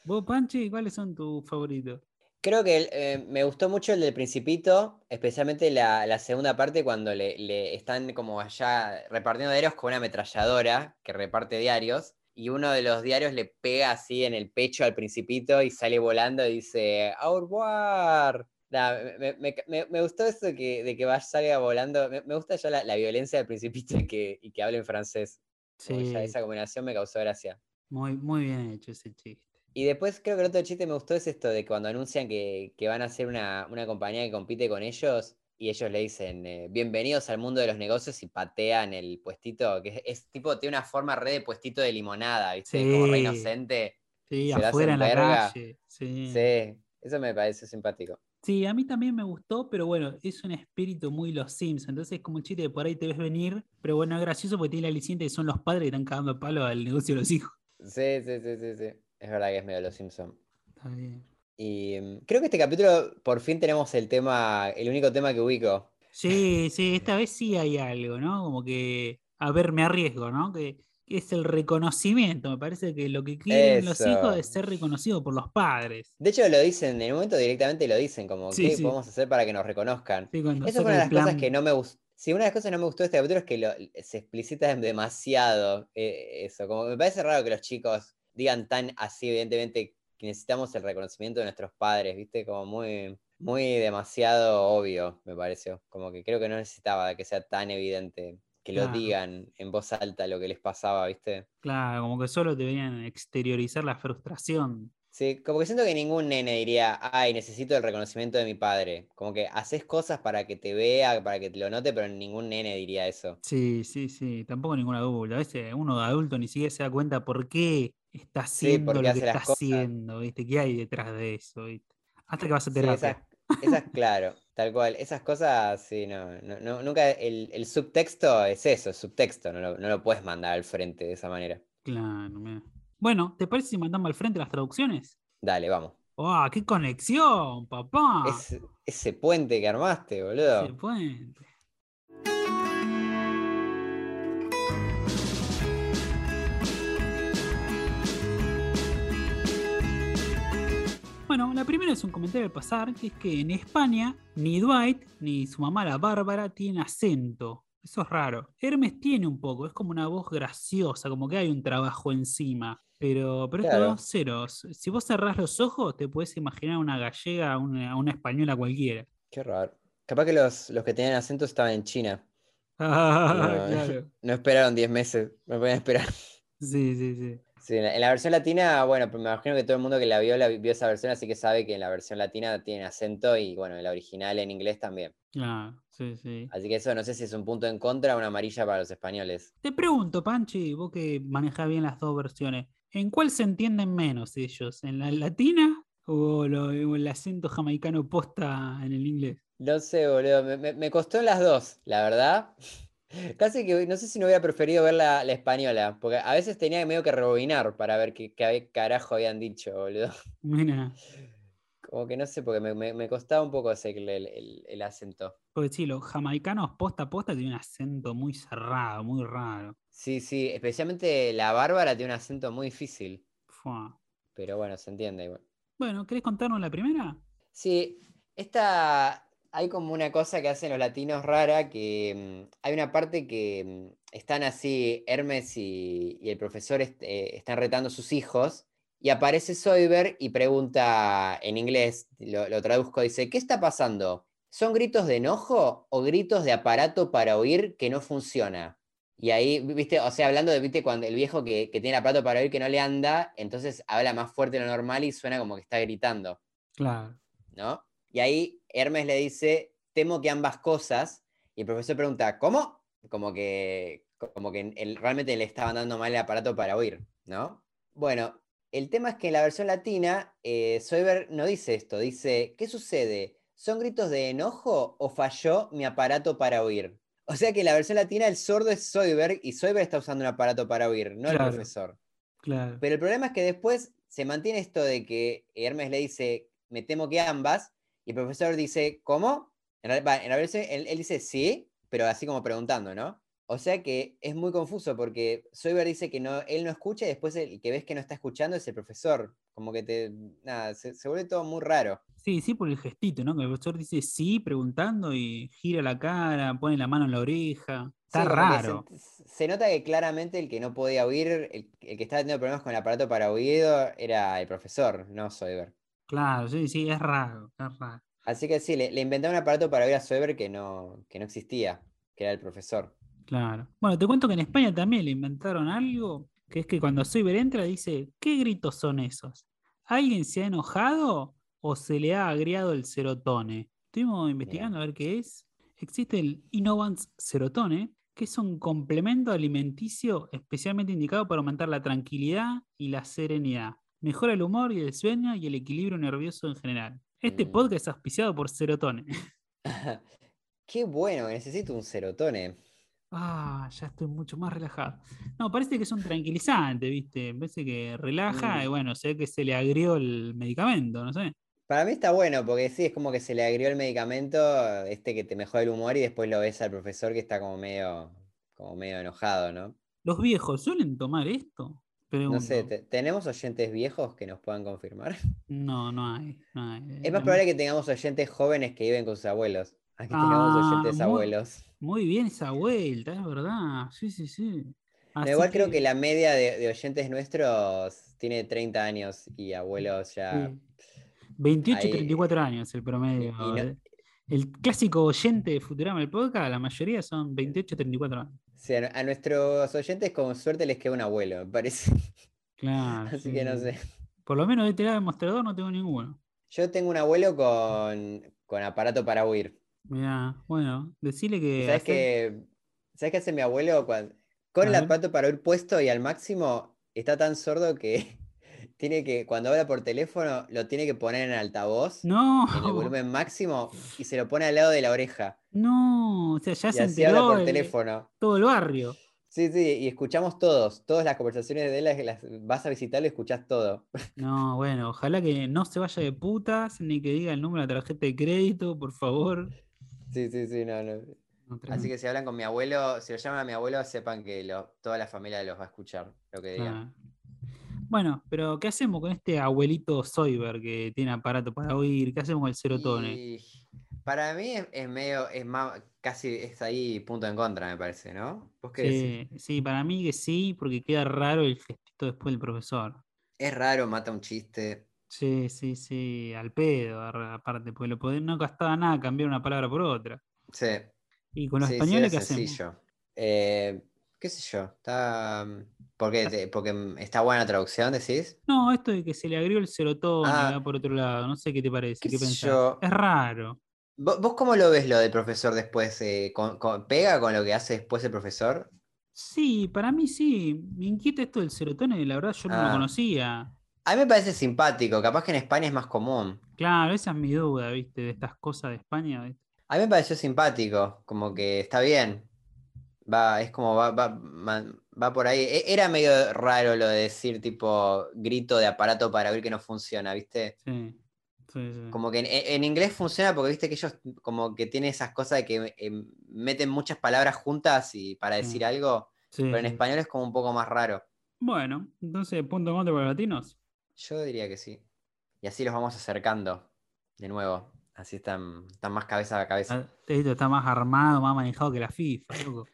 Vos, Panchi, ¿cuáles son tus favoritos? Creo que eh, me gustó mucho el del Principito, especialmente la, la segunda parte cuando le, le están como allá repartiendo diarios con una ametralladora que reparte diarios y uno de los diarios le pega así en el pecho al Principito y sale volando y dice ¡Au revoir! Nah, me, me- me- me gustó eso que, de que vaya salga volando. Me, gusta ya la, la violencia del Principito y que, y que hable en francés. Como que ya Sí, esa combinación me causó gracia. Muy, muy bien hecho ese chiste. Y después creo que el otro chiste que me gustó es esto de cuando anuncian que, que van a hacer una, una compañía que compite con ellos y ellos le dicen eh, bienvenidos al mundo de los negocios y patean el puestito, que es, es tipo, tiene una forma re de puestito de limonada, ¿viste? Como re inocente. Sí, Se afuera en la verga. calle. Sí. Sí, eso me parece simpático. Sí, a mí también me gustó, pero bueno, es un espíritu muy los Sims, entonces es como un chiste de por ahí te ves venir, pero bueno, es gracioso porque tiene la aliciente que son los padres que están cagando a palo al negocio de los hijos. Sí, sí, sí, sí, sí. Es verdad que es medio Los Simpson. Está bien. Y mm, creo que este capítulo por fin tenemos el tema, el único tema que ubico. Sí, sí, esta vez sí hay algo, ¿no? Como que, a ver, me arriesgo, ¿no? Que, que es el reconocimiento, me parece que lo que quieren los hijos es ser reconocidos por los padres. De hecho, lo dicen, en un momento directamente lo dicen, como, Sí, ¿qué sí. podemos hacer para que nos reconozcan? Sí, saca fue una de el las cosas que no me gustó. Sí, una de las cosas que no me gustó de este capítulo es que lo- se explicita demasiado eh, eso. Como me parece raro que los chicos digan tan así, evidentemente, que necesitamos el reconocimiento de nuestros padres, ¿viste? Como muy, muy demasiado obvio, me pareció. Como que creo que no necesitaba que sea tan evidente que lo digan en voz alta lo que les pasaba, ¿viste? Claro, como que solo deberían exteriorizar la frustración. Sí, como que siento que ningún nene diría, ay, necesito el reconocimiento de mi padre. Como que haces cosas para que te vea, para que te lo note, pero ningún nene diría eso. Sí, sí, sí, tampoco ningún adulto. A veces uno de adulto ni siquiera se da cuenta por qué está Sí, haciendo lo que está cosas. haciendo, ¿viste? ¿Qué hay detrás de eso, ¿viste? Hasta que vas a Sí, terapia. esas, esas, claro, tal cual. Esas cosas, sí, no, no, no- nunca, el, el subtexto es eso, es subtexto, no lo, no lo puedes mandar al frente de esa manera. Claro, mira. Bueno, ¿te parece si mandamos al frente las traducciones? Dale, vamos. ¡Oh, qué conexión, papá! Es- ese puente que armaste, boludo. Ese puente. Bueno, la primera es un comentario al pasar, que es que en España ni Dwight ni su mamá la Bárbara tienen acento. Eso es raro. Hermes tiene un poco, es como una voz graciosa, como que hay un trabajo encima. Pero, pero estos Claro. dos ceros. Si vos cerrás los ojos, te puedes imaginar una gallega, una, una española cualquiera. Qué raro. Capaz que los, los que tenían acento estaban en China. Ah, No, claro. no esperaron 10 meses, no podían esperar. Sí, sí, sí. Sí, en la, versión latina, bueno, pues me imagino que todo el mundo que la vio, la vi- vio esa versión, así que sabe que en la versión latina tiene acento y bueno, en la original en inglés también. Claro, sí, sí. Así que eso no sé si es un punto en contra o una amarilla para los españoles. Te pregunto, Panchi, vos que manejás bien las dos versiones, ¿en cuál se entienden menos ellos? ¿En la latina o, lo- o el acento jamaicano posta en el inglés? No sé, boludo, me, me- me costó las dos, la verdad. Casi que no sé si no hubiera preferido ver la, la española, porque a veces tenía medio que rebobinar para ver qué, qué carajo habían dicho, boludo. Mira, Como que no sé, porque me, me- me costaba un poco ese, el, el- el acento. porque sí, los jamaicanos posta a posta tienen un acento muy cerrado, muy raro. Sí, sí, especialmente la Bárbara tiene un acento muy difícil, Fua. pero bueno, se entiende igual. Bueno, ¿querés contarnos la primera? Sí, esta hay como una cosa que hacen los latinos rara, que mm, hay una parte que mm, están así, Hermes y, y el profesor est- eh, están retando a sus hijos, Y aparece Soyber y pregunta en inglés, lo, lo traduzco, dice, ¿qué está pasando? ¿Son gritos de enojo o gritos de aparato para oír que no funciona? Y ahí, viste, o sea, hablando de, viste, cuando el viejo que, que tiene el aparato para oír que no le anda, entonces habla más fuerte de lo normal y suena como que está gritando, Claro. ¿no? Y ahí Hermes le dice, temo que ambas cosas, y el profesor pregunta, ¿cómo? Como que, como que él, realmente le estaban dando mal el aparato para oír, ¿no? Bueno, el tema es que en la versión latina, eh, Soyber no dice esto, dice, ¿qué sucede? ¿Son gritos de enojo o falló mi aparato para oír? O sea que en la versión latina el sordo es Soyber y Soyber está usando un aparato para oír, no Claro. el profesor. Claro. Pero el problema es que después se mantiene esto de que Hermes le dice, me temo que ambas, y el profesor dice, ¿cómo? En, real- va, en la versión, él, él dice sí, pero así como preguntando, ¿no? O sea que es muy confuso porque Soyber dice que no, él no escucha y después el que ves que no está escuchando es el profesor. Como que te. Nada, se, se vuelve todo muy raro. Sí, sí, por el gestito, ¿no? Que el profesor dice sí preguntando y gira la cara, pone la mano en la oreja. Está Sí, raro. Se, se nota que claramente el que no podía oír, el, el que estaba teniendo problemas con el aparato para oído, era el profesor, no Soyber. Claro, sí, sí, es raro, es raro. Así que sí, le, le inventaron un aparato para oír a Soyber que no, que no existía, que era el profesor. Claro. Bueno, te cuento que en España también le inventaron algo, que es que cuando Soyber entra dice, ¿qué gritos son esos? ¿Alguien se ha enojado o se le ha agriado el serotone? Estuvimos investigando a ver qué es. Existe el Innovans Serotone, que es un complemento alimenticio especialmente indicado para aumentar la tranquilidad y la serenidad. Mejora el humor y el sueño y el equilibrio nervioso en general. Este Mm. podcast es auspiciado por Serotone. Qué bueno, necesito un serotone. Ah, ya estoy mucho más relajado. No, parece que es un tranquilizante, ¿viste? Parece que relaja Mm. y bueno, se ve que se le agrió el medicamento, no sé. Para mí está bueno, porque sí, es como que se le agregó el medicamento, este que te mejora el humor, y después lo ves al profesor que está como medio, como medio enojado, ¿no? ¿Los viejos suelen tomar esto? No sé, ¿tenemos oyentes viejos que nos puedan confirmar? No, no hay. no hay. Es más probable que tengamos oyentes jóvenes que viven con sus abuelos, a que tengamos Ah, oyentes muy- abuelos. Muy bien esa vuelta, es verdad. Sí, sí, sí. Así igual creo que la media de, de oyentes nuestros tiene 30 años y abuelos ya. sí. 28 ahí- 34 años el promedio. no- eh. El clásico oyente de Futurama el podcast, la mayoría son 28 34 años. Sí, a, nuestros oyentes con suerte les queda un abuelo, me parece. Claro. Así sí, que no sé. Por lo menos de este lado del mostrador no tengo ninguno. Yo tengo un abuelo con, con aparato para huir. Mirá, bueno, decirle ¿Y que. ¿Sabes qué, ¿Sabes qué hace mi abuelo? con A el ver. aparato para huir puesto y al máximo está tan sordo que tiene que, cuando habla por teléfono, lo tiene que poner en altavoz, No, en el volumen máximo, y se lo pone al lado de la oreja. no, o sea, ya Y se así habla por el- teléfono. todo el barrio. Sí, sí, y escuchamos todos, todas las conversaciones de él, las, las- vas a visitarlo y escuchás todo. No, bueno, ojalá que no se vaya de putas ni que diga el número de la tarjeta de crédito, por favor. Sí, sí, sí, no, no. No, Así que si hablan con mi abuelo, si lo llaman a mi abuelo, sepan que lo- toda la familia los va a escuchar, lo que digan. Ah. Bueno, pero ¿qué hacemos con este abuelito Soyber que tiene aparato para oír? ¿Qué hacemos con el serotone? Y para mí es, es medio, es más, casi es ahí punto en contra, me parece, ¿no? ¿Vos qué decís? Sí, sí, para mí que sí, porque queda raro el gestito después del profesor. Es raro, mata un chiste. Sí, sí, sí, al pedo, ar- aparte, porque lo podés- no gastaba nada cambiar una palabra por otra. Sí, Y con los sí, sí, españoles, es ¿qué hacemos? sencillo. Eh, ¿qué sé yo? Está. mm, Porque, te- porque mm, está buena la traducción, decís. No, esto de que se le agregó el serotone Ah. por otro lado, no sé qué te parece, ¿Qué qué pensás. yo? Es raro. ¿Vo- ¿Vos cómo lo ves lo del profesor después? eh, con- con- ¿Pega con lo que hace después el profesor? Sí, para mí sí. Me inquieta esto del serotone, la verdad yo no lo Ah. conocía. A mí me parece simpático, capaz que en España es más común. Claro, esa es mi duda, ¿viste? De estas cosas de España. ¿viste? A mí me pareció simpático, como que está bien. Va, es como va, va, va por ahí. E- Era medio raro lo de decir tipo grito de aparato para oír que no funciona, ¿viste? Sí, sí, sí. Como que en, en inglés funciona porque viste que ellos como que tienen esas cosas de que eh, meten muchas palabras juntas y para Sí. decir algo, pero en español es como un poco más raro. Bueno, entonces, punto en contra para los latinos. Yo diría que sí. Y así los vamos acercando de nuevo. Así están, están más cabeza a cabeza. Ah, Esto está más armado, más manejado que la FIFA, loco.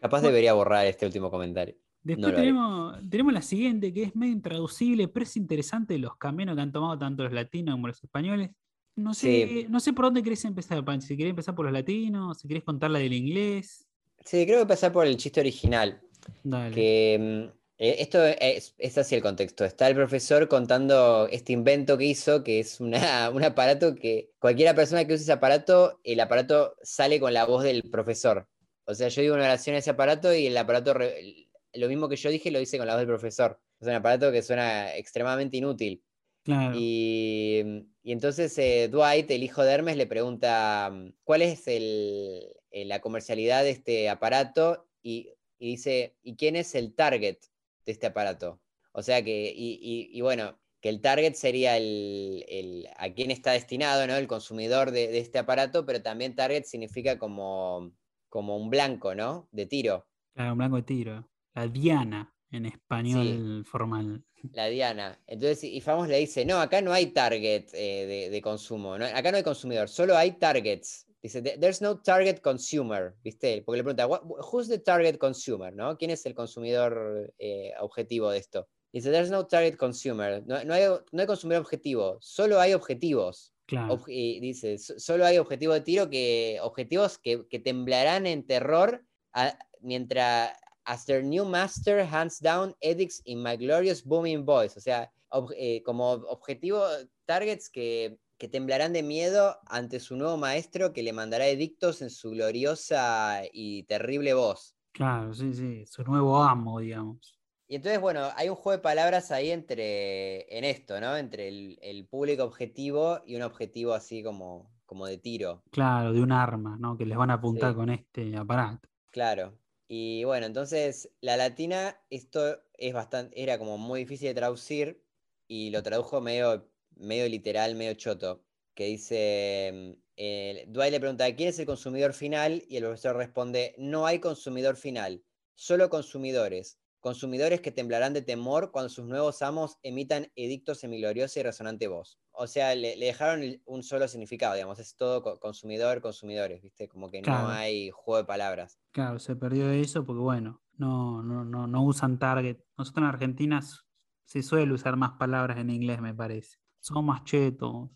Capaz bueno. debería borrar este último comentario. Después tenemos, tenemos la siguiente, que es medio intraducible, pero es interesante los caminos que han tomado tanto los latinos como los españoles. No sé, Sí. no sé por dónde querés empezar, Panchi. Si querés empezar por los latinos, si querés contar la del inglés. Sí, creo que empezar por el chiste original. Dale. Que mm, esto es, es así el contexto. Está el profesor contando este invento que hizo, que es una- un aparato que cualquiera persona que use ese aparato, el aparato sale con la voz del profesor. O sea, yo digo una oración a ese aparato y el aparato, re- lo mismo que yo dije, lo dice con la voz del profesor. Es un aparato que suena extremadamente inútil. Claro. Y, y entonces eh, Dwight, el hijo de Hermes, le pregunta cuál es el- eh, la comercialidad de este aparato y, y dice, ¿y quién es el target de este aparato? O sea que, y, y- y bueno, que el target sería el, el- a quién está destinado, ¿no? El consumidor de, de este aparato, pero también target significa como, como un blanco, ¿no? De tiro. Claro, un blanco de tiro. La Diana en español formal. La Diana. Entonces, y Famos le dice, no, acá no hay target eh, de, de consumo, ¿no? acá no hay consumidor, solo hay targets. Dice, "There- there's no target consumer, ¿viste? Porque le pregunta, "What- who's the target consumer, ¿no? ¿Quién es el consumidor eh, objetivo de esto? Dice, there's no target consumer, no, no hay, no hay consumidor objetivo, solo hay objetivos. Claro. Y dice, "So- solo hay objetivos de tiro que, objetivos que, que temblarán en terror a- mientras as their new master hands down edicts in my glorious booming voice. O sea, ob- eh, como objetivo, targets que, que temblarán de miedo ante su nuevo maestro que le mandará edictos en su gloriosa y terrible voz. Claro, sí, sí. Su nuevo amo, digamos. Y entonces, bueno, hay un juego de palabras ahí entre, en esto, ¿no? Entre el, el público objetivo y un objetivo así como, como de tiro. Claro, de un arma, ¿no? Que les van a apuntar Sí. con este aparato. Claro. Y bueno, entonces la latina, esto es bastante, era como muy difícil de traducir y lo tradujo medio, medio literal, medio choto, que dice, eh, Dwight le pregunta, ¿quién es el consumidor final? Y el profesor responde, no hay consumidor final, solo consumidores. Consumidores que temblarán de temor cuando sus nuevos amos emitan edictos en mi gloriosa y resonante voz. O sea, le, le dejaron un solo significado, digamos, es todo co- consumidor, consumidores, ¿viste? Como que Claro. no hay juego de palabras. Claro, se perdió eso porque, bueno, no, no, no, no usan target. Nosotros en Argentina se suele usar más palabras en inglés, me parece. Son más chetos.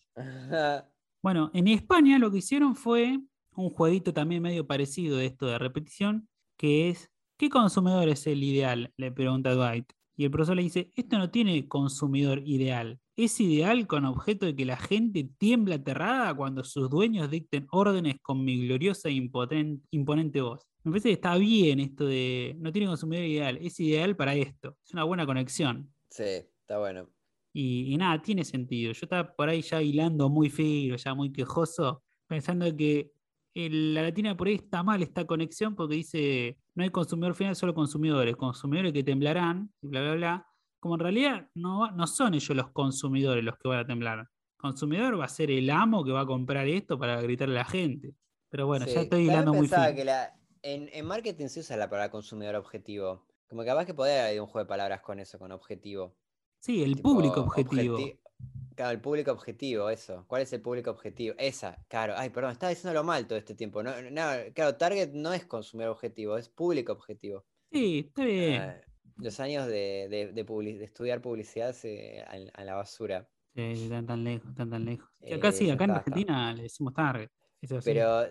Bueno, en España lo que hicieron fue un jueguito también medio parecido de esto de repetición, que es, ¿qué consumidor es el ideal? Le pregunta Dwight. Y el profesor le dice, esto no tiene consumidor ideal. Es ideal con objeto de que la gente tiembla aterrada cuando sus dueños dicten órdenes con mi gloriosa e imponente voz. Me parece que está bien esto de, no tiene consumidor ideal, es ideal para esto. Es una buena conexión. Sí, está bueno. Y, y nada, tiene sentido. Yo estaba por ahí ya hilando muy fino, ya muy quejoso, pensando que el- la latina por ahí está mal esta conexión porque dice no hay consumidor final, solo consumidores, consumidores que temblarán, y bla, bla, bla. Como en realidad no, no son ellos los consumidores los que van a temblar. Consumidor va a ser el amo que va a comprar esto para gritarle a la gente. Pero bueno, Sí, ya estoy hilando muy que la, en, en marketing se usa la palabra consumidor objetivo. Como que capaz que podría haber un juego de palabras con eso, con objetivo. Sí, el Tipo, público objetivo. objeti- Claro, el público objetivo, eso. ¿Cuál es el público objetivo? Esa, claro. Ay, perdón, estaba diciéndolo mal todo este tiempo. No, no, claro, Target no es consumidor objetivo, es público objetivo. Sí, está bien. Ah, los años de, de- de de estudiar publicidad se, a, a la basura. Sí, están tan lejos, están tan lejos. Y acá Eh, sí, acá en está, está. Argentina le decimos target. eso sí. Pero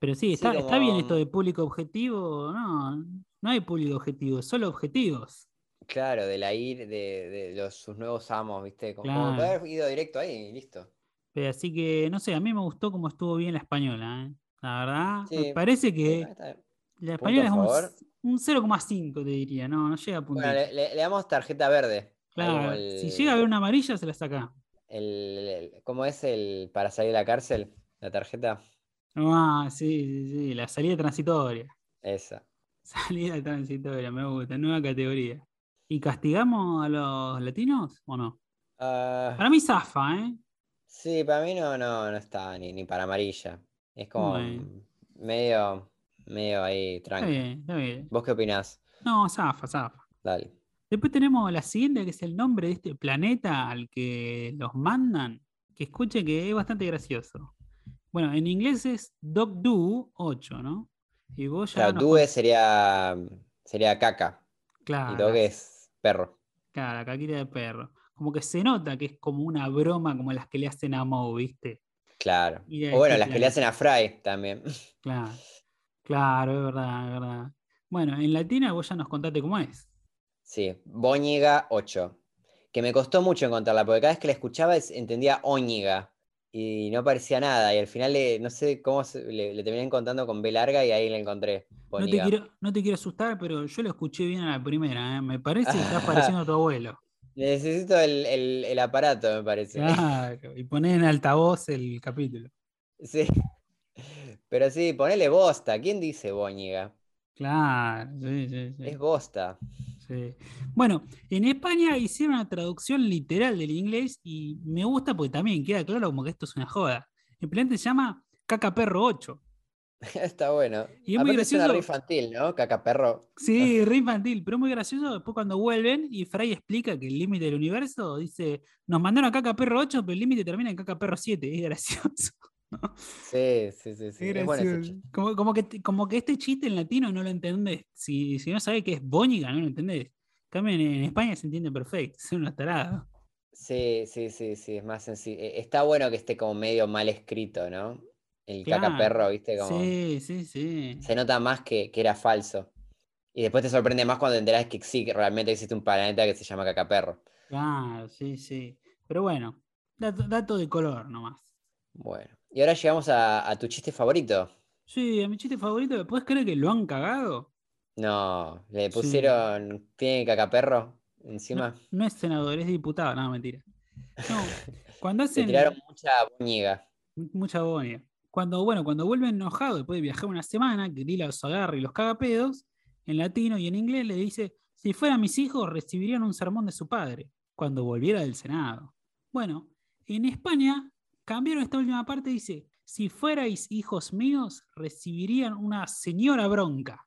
Pero sí, sí, está, está bien esto de público objetivo. No, no hay público objetivo, solo objetivos. Claro, de la ir de, de los, sus nuevos amos, ¿viste? Como, como Claro. haber ido directo ahí y listo. Pero así que, no sé, a mí me gustó cómo estuvo bien la española. ¿eh? La verdad, me Sí, parece Sí, que la punto española es un, favor. s- un 0,5, te diría. No, no llega a puntito. Bueno, le, le- le damos tarjeta verde. Como claro, el- si llega a ver una amarilla, se la saca. el- el- ¿Cómo es el para salir de la cárcel? La tarjeta. Ah, sí, sí, sí, la salida transitoria. Esa. Salida transitoria, me gusta, nueva categoría. ¿Y castigamos a los latinos o no? Ah, Para mí zafa, ¿eh? sí, para mí no, no, no está ni, ni para amarilla. Es como Bueno. medio, medio ahí Está tranqui. bien, está bien. ¿Vos qué opinás? No, zafa, zafa. Dale. Después tenemos la siguiente, que es el nombre de este planeta al que los mandan, que escuche que es bastante gracioso. Bueno, en inglés es Dog Do 8, ¿no? Y vos ya Claro, Due sería, sería caca. Claro. Y dog es perro. Claro, la caquita de perro. Como que se nota que es como una broma como las que le hacen a Moe, ¿viste? Claro. O bueno, las que le hacen a Fry también. Claro. Claro, es verdad, es verdad. Bueno, en latina vos ya nos contaste cómo es. Sí, Boñiga 8. Que me costó mucho encontrarla, porque cada vez que la escuchaba es- entendía Óñiga. Y no parecía nada. Y al final, le- no sé cómo se- le, le terminé encontrando con B larga y ahí la encontré. No te, quiero, no te quiero asustar, pero yo lo escuché bien a la primera, ¿eh? Me parece que estás pareciendo a tu abuelo. Necesito el, el- el aparato, me parece. Claro, y poné en altavoz el capítulo. Sí. Pero sí, ponele bosta. ¿Quién dice Boñiga? Claro, sí, sí, sí. Es bosta. Sí. Bueno, en España hicieron una traducción literal del inglés y me gusta porque también queda claro como que esto es una joda. El planeta se llama Caca Perro 8. Está bueno. Y es muy gracioso. re infantil, ¿no? Cacaperro. Sí, re infantil, pero muy gracioso. Después cuando vuelven y Fry explica que el límite del universo dice, nos mandaron a Caca Perro 8, pero el límite termina en Caca Perro 7. Es gracioso. Sí, sí, sí, sí. Es bueno. Como, como que, como que este chiste en latino no lo entendés. Si, si no sabés que es Bóñiga, no lo entendés. También en España se entiende perfecto. Son unos tarados. Sí, sí, sí, sí, es más sencillo. Eh, Está bueno que esté como medio mal escrito, ¿no? El Claro. cacaperro, ¿viste? Como Sí, sí, sí. se nota más que, que era falso. Y después te sorprende más cuando te enterás que sí, que realmente existe un planeta que se llama cacaperro. Claro, sí, sí. Pero bueno, dato, dato de color nomás. Bueno. Y ahora llegamos a, a tu chiste favorito. Sí, a mi chiste favorito, ¿puedes creer que lo han cagado? No, le Sí. pusieron. ¿Tiene cacaperro encima? no es senador, es diputado, no, mentira. No, cuando hacen tiraron mucha boñiga. mucha bonia. Cuando, bueno, cuando vuelven enojados después de viajar una semana, que Lila los agarra y los caga pedos, en latino y en inglés le dice, si fueran mis hijos recibirían un sermón de su padre, cuando volviera del Senado. Bueno, en España cambiaron esta última parte, dice, si fuerais hijos míos, recibirían una señora bronca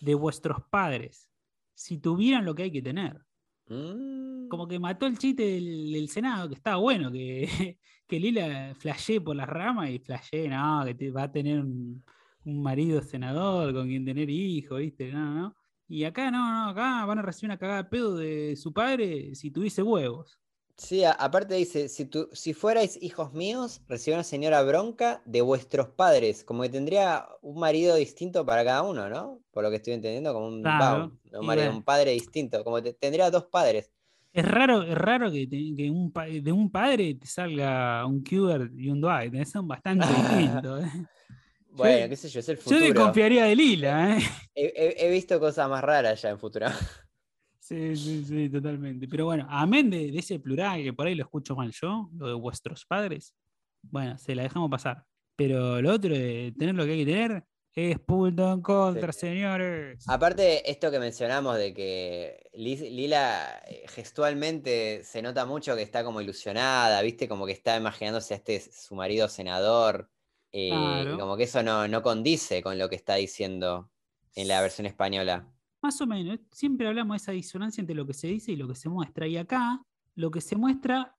de vuestros padres, si tuvieran lo que hay que tener. Mm. Como que mató el chiste del, del Senado, que estaba bueno, que, que Lila flashee por las ramas y flashee, no, que te- va a tener un, un marido senador con quien tener hijos, ¿viste? No, no. Y acá no, no, acá van a recibir una cagada de pedo de su padre si tuviese huevos. Sí, a- aparte dice, si, tu- si fuerais hijos míos, recibiría una señora bronca de vuestros padres, como que tendría un marido distinto para cada uno, ¿no? Por lo que estoy entendiendo, como un, Claro, un- y un marido, bueno. un padre distinto, como te- tendría dos padres. Es raro, es raro que, te- que un pa- de un padre te salga un Kubert y un Dwight, ¿eh? son bastante distintos. ¿eh? Bueno, qué sé yo, es el Yo futuro. desconfiaría de Lila, ¿eh? He, he- he visto cosas más raras ya en futuro. Sí, sí, sí, totalmente. Pero bueno, amén de, de ese plural que por ahí lo escucho mal yo, lo de vuestros padres, bueno, se la dejamos pasar. Pero lo otro de tener lo que hay que tener es punto en contra, Sí. señores. Aparte, esto que mencionamos de que Lila eh, gestualmente se nota mucho que está como ilusionada, ¿viste? Como que está imaginándose a este su marido senador. eh, Claro. Como que eso no, no condice con lo que está diciendo en la versión española. Más o menos, siempre hablamos de esa disonancia entre lo que se dice y lo que se muestra. Y acá, lo que se muestra,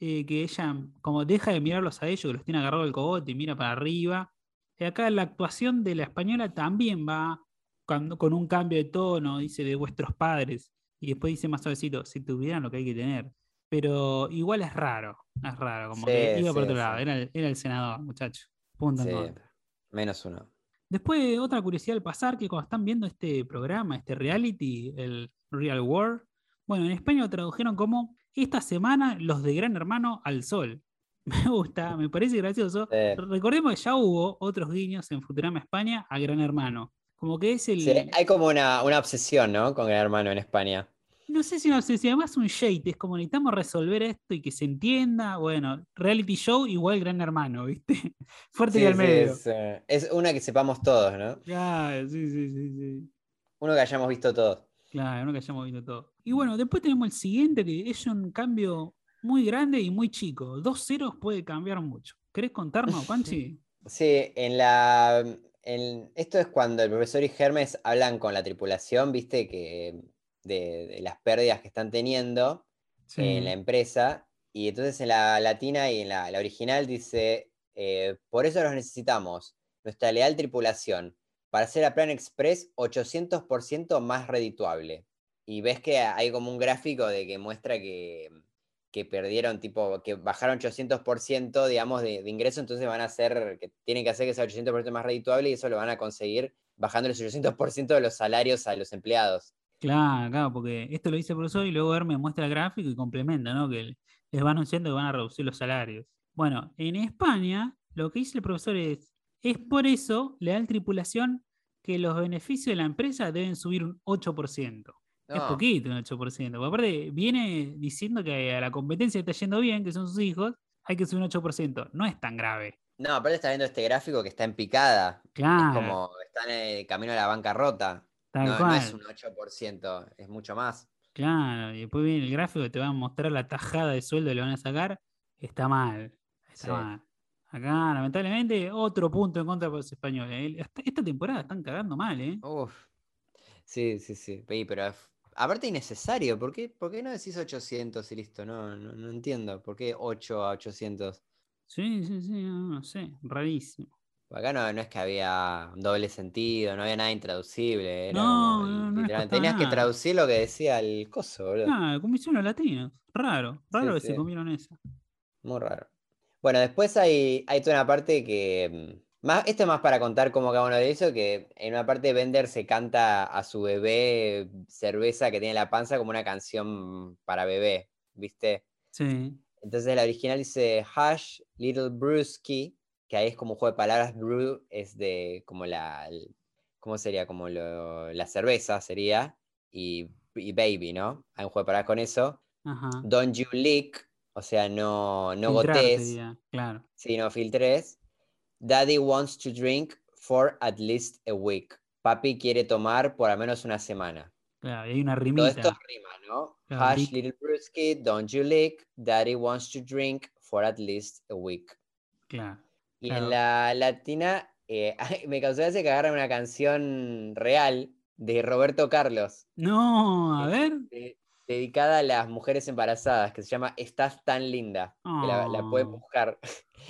eh, que ella como deja de mirarlos a ellos, que los tiene agarrado el cogote y mira para arriba. Y acá la actuación de la española también va cuando- con un cambio de tono, dice de vuestros padres. Y después dice más suavecito, si tuvieran lo que hay que tener. Pero igual es raro, es raro, como que Sí, iba por otro sí. lado, era el, era el senador, muchacho. Punto en contra. menos uno. Después, otra curiosidad al pasar, que cuando están viendo este programa, este reality, el Real World, bueno, en España lo tradujeron como esta semana los de Gran Hermano al Sol. Me gusta, me parece gracioso. Recordemos que ya hubo otros guiños en Futurama España a Gran Hermano. Como que es el. Sí, hay como una, una obsesión, ¿no? Con Gran Hermano en España. No sé si no sé si además un shade, es como necesitamos resolver esto y que se entienda. Bueno, reality show igual Gran Hermano, ¿viste? Fuerte Sí, y al sí, medio. es, eh, es una que sepamos todos, ¿no? Claro, sí, sí, sí, sí. Uno que hayamos visto todos. Claro, no que hayamos visto todo. Y bueno, después tenemos el siguiente, que es un cambio muy grande y muy chico. Dos ceros puede cambiar mucho. ¿Querés contarnos, Panchi? Sí, en la. en- esto es cuando el profesor y Hermes hablan con la tripulación, viste, que de, de las pérdidas que están teniendo en la empresa. Y entonces en la latina y en la, la original dice: eh, Por eso los necesitamos, nuestra leal tripulación, para hacer a Plan Express 800% más redituable. y ves que hay como un gráfico de que muestra que, que perdieron, tipo, que bajaron 800%, digamos, de, de ingreso, entonces van a hacer, que tienen que hacer que sea 800% más redituable y eso lo van a conseguir bajando el 800% de los salarios a los empleados. Claro, claro, porque esto lo dice el profesor y luego me muestra el gráfico y complementa, ¿no? Que les va anunciando que van a reducir los salarios. Bueno, en España lo que dice el profesor es, es por eso, le da tripulación que los beneficios de la empresa deben subir un 8%. Es No. poquito un 8%. Porque aparte, viene diciendo que a la competencia está yendo bien, que son sus hijos, hay que subir un 8%. No es tan grave. No, aparte está viendo este gráfico que está en picada. Claro. Es como están en el camino a la bancarrota. Tal No, es un 8%, es mucho más. Claro, y después viene el gráfico que te va a mostrar la tajada de sueldo que le van a sacar. Está mal. Está Sí. mal. Acá, lamentablemente, otro punto en contra para los españoles. ¿eh? Esta- temporada están cagando mal, ¿eh? Uf. Sí, sí, sí. Pero aparte innecesario. ¿Por qué, por qué no decís 800 y listo? No, no, no entiendo. ¿Por qué 8 a 800? Sí, sí, sí, no, no sé, rarísimo. Acá no, no es que había doble sentido, no había nada intraducible. Era No, como, no, no tenías que traducir lo que decía el coso, boludo. Ah, como hicieron los latinos. Raro, raro que sí. se comieron esa. Muy raro. Bueno, después hay, hay toda una parte que. Más, esto es más para contar cómo cada uno de eso, que en una parte Bender se canta a su bebé cerveza que tiene en la panza como una canción para bebé, ¿viste? Sí. Entonces la original dice Hush Little Brewski, que ahí es como un juego de palabras, brew es de como la, ¿cómo sería? Como lo- la cerveza sería, y, y baby, ¿no? Hay un juego de palabras con eso. Ajá. Don't you leak, o sea, no, no Filtrar gotes, sería, claro. sí, no filtres. Daddy wants to drink for at least a week. Papi quiere tomar por al menos una semana. Claro, y hay una Todo rimita. esto rima, ¿no? Claro, Hush, little brewski, don't you leak. Daddy wants to drink for at least a week. Claro. Y Claro. en la latina, eh, me causó gracia que agarran una canción real de Roberto Carlos, No, a Eh, ver. de- dedicada a las mujeres embarazadas, que se llama Estás tan linda. Que la, la pueden Oh, buscar.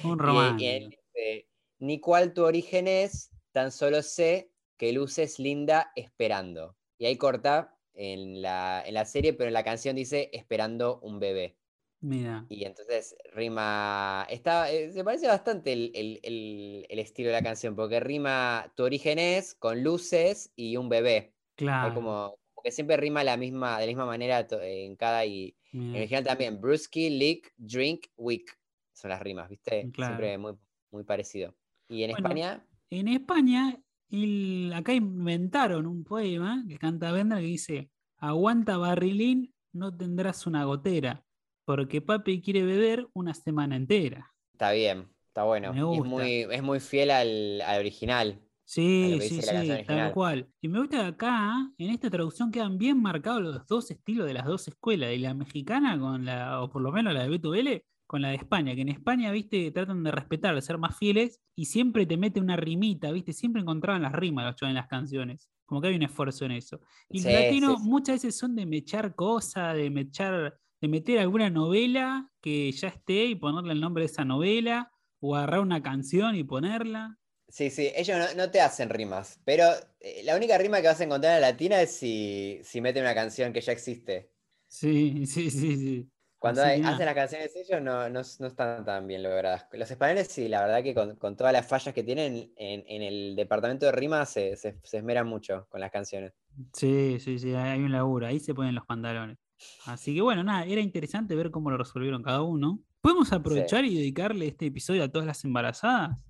un Y, y él dice, ni cuál tu origen es, tan solo sé que luces linda esperando. Y ahí corta en la, en la serie, pero en la canción dice esperando un bebé. Mira. Y entonces rima, está, eh, se parece bastante el, el- el- el estilo de la canción, porque rima tu origen es con luces y un bebé. Claro. como, como que siempre rima la misma, de la misma manera en cada y en el mira. original también, Brewski, Lick, Drink, Week. Son las rimas, ¿viste? Claro. Siempre muy, muy parecido. Y en Bueno, España, En España, el- acá inventaron un poema que canta Bender que dice: Aguanta barrilín, no tendrás una gotera, porque papi quiere beber una semana entera. está bien, está bueno. Me es muy, es muy fiel al, al original. Sí, sí, sí, tal cual. Y me gusta que acá, en esta traducción, quedan bien marcados los dos estilos de las dos escuelas, de la mexicana con la, o por lo menos la de Beto Vélez, con la de España, que en España, viste, tratan de respetar, de ser más fieles, y siempre te mete una rimita, viste, siempre encontraban las rimas los chavos en las canciones. Como que hay un esfuerzo en eso. Y Sí, los latinos sí, sí. muchas veces son de mechar cosas, de mechar, de meter alguna novela que ya esté y ponerle el nombre de esa novela, o agarrar una canción y ponerla. Sí, sí, ellos no, no te hacen rimas, pero eh, la única rima que vas a encontrar en la latina es si, si meten una canción que ya existe. Sí, sí, sí, sí. Cuando hay- hacen las canciones ellos no, no, no están tan bien logradas. Los españoles sí, la verdad que con, con todas las fallas que tienen en, en el departamento de rimas se, se, se esmeran mucho con las canciones. Sí, sí, sí, hay un laburo, ahí se ponen los pantalones. Así que bueno, nada, era interesante ver cómo lo resolvieron cada uno. ¿Podemos aprovechar y dedicarle este episodio a todas las embarazadas?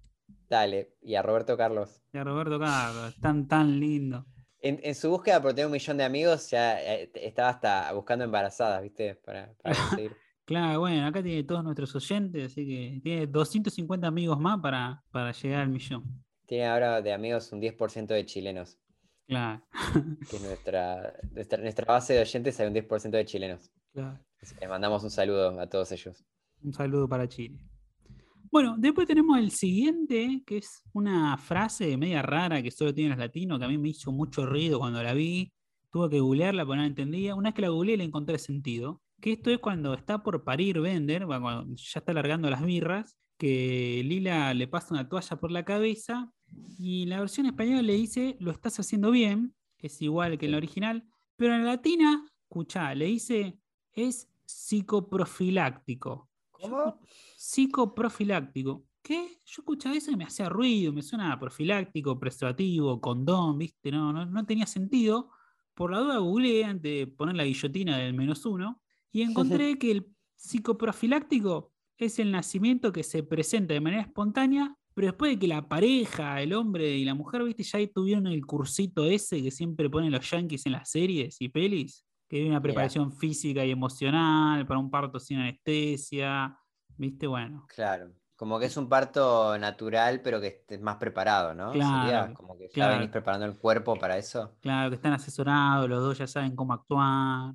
Dale, y a Roberto Carlos. Y a Roberto Carlos, tan tan lindo. En, en su búsqueda por tener un millón de amigos ya eh, estaba hasta buscando embarazadas, ¿viste? Para, para conseguir. Claro, bueno, acá tiene todos nuestros oyentes, así que tiene 250 amigos más para, para llegar al millón. Tiene ahora de amigos un 10% de chilenos, Claro, que es nuestra, nuestra, nuestra base de oyentes, hay un 10% de chilenos. claro. Les mandamos un saludo a todos ellos. Un saludo para Chile. Bueno, después tenemos el siguiente, que es una frase media rara que solo tienen los latinos, que a mí me hizo mucho ruido cuando la vi. Tuve que googlearla porque no la entendía. Una vez que la googleé le encontré sentido. Que esto es cuando está por parir Bender, cuando ya está largando las birras, que Lila le pasa una toalla por la cabeza y la versión española le dice, lo estás haciendo bien, es igual que en la original, Pero en la latina, escuchá, le dice es psicoprofiláctico. ¿Cómo? Psicoprofiláctico. ¿Qué? Yo escuchaba eso y me hacía ruido, me suena a profiláctico, preservativo, condón, ¿viste? No, no, no tenía sentido. Por la duda googleé antes de poner la guillotina del menos uno y encontré que el psicoprofiláctico es el nacimiento que se presenta de manera espontánea, pero después de que la pareja, el hombre y la mujer, ¿viste? Ya tuvieron el cursito ese que siempre ponen los yankees en las series y pelis, que hay una preparación física y emocional para un parto sin anestesia, ¿viste? Bueno. Claro. Como que es un parto natural, pero que estés más preparado, ¿no? Claro, Sería como que ya claro. venís preparando el cuerpo para eso. Claro, que están asesorados, los dos ya saben cómo actuar,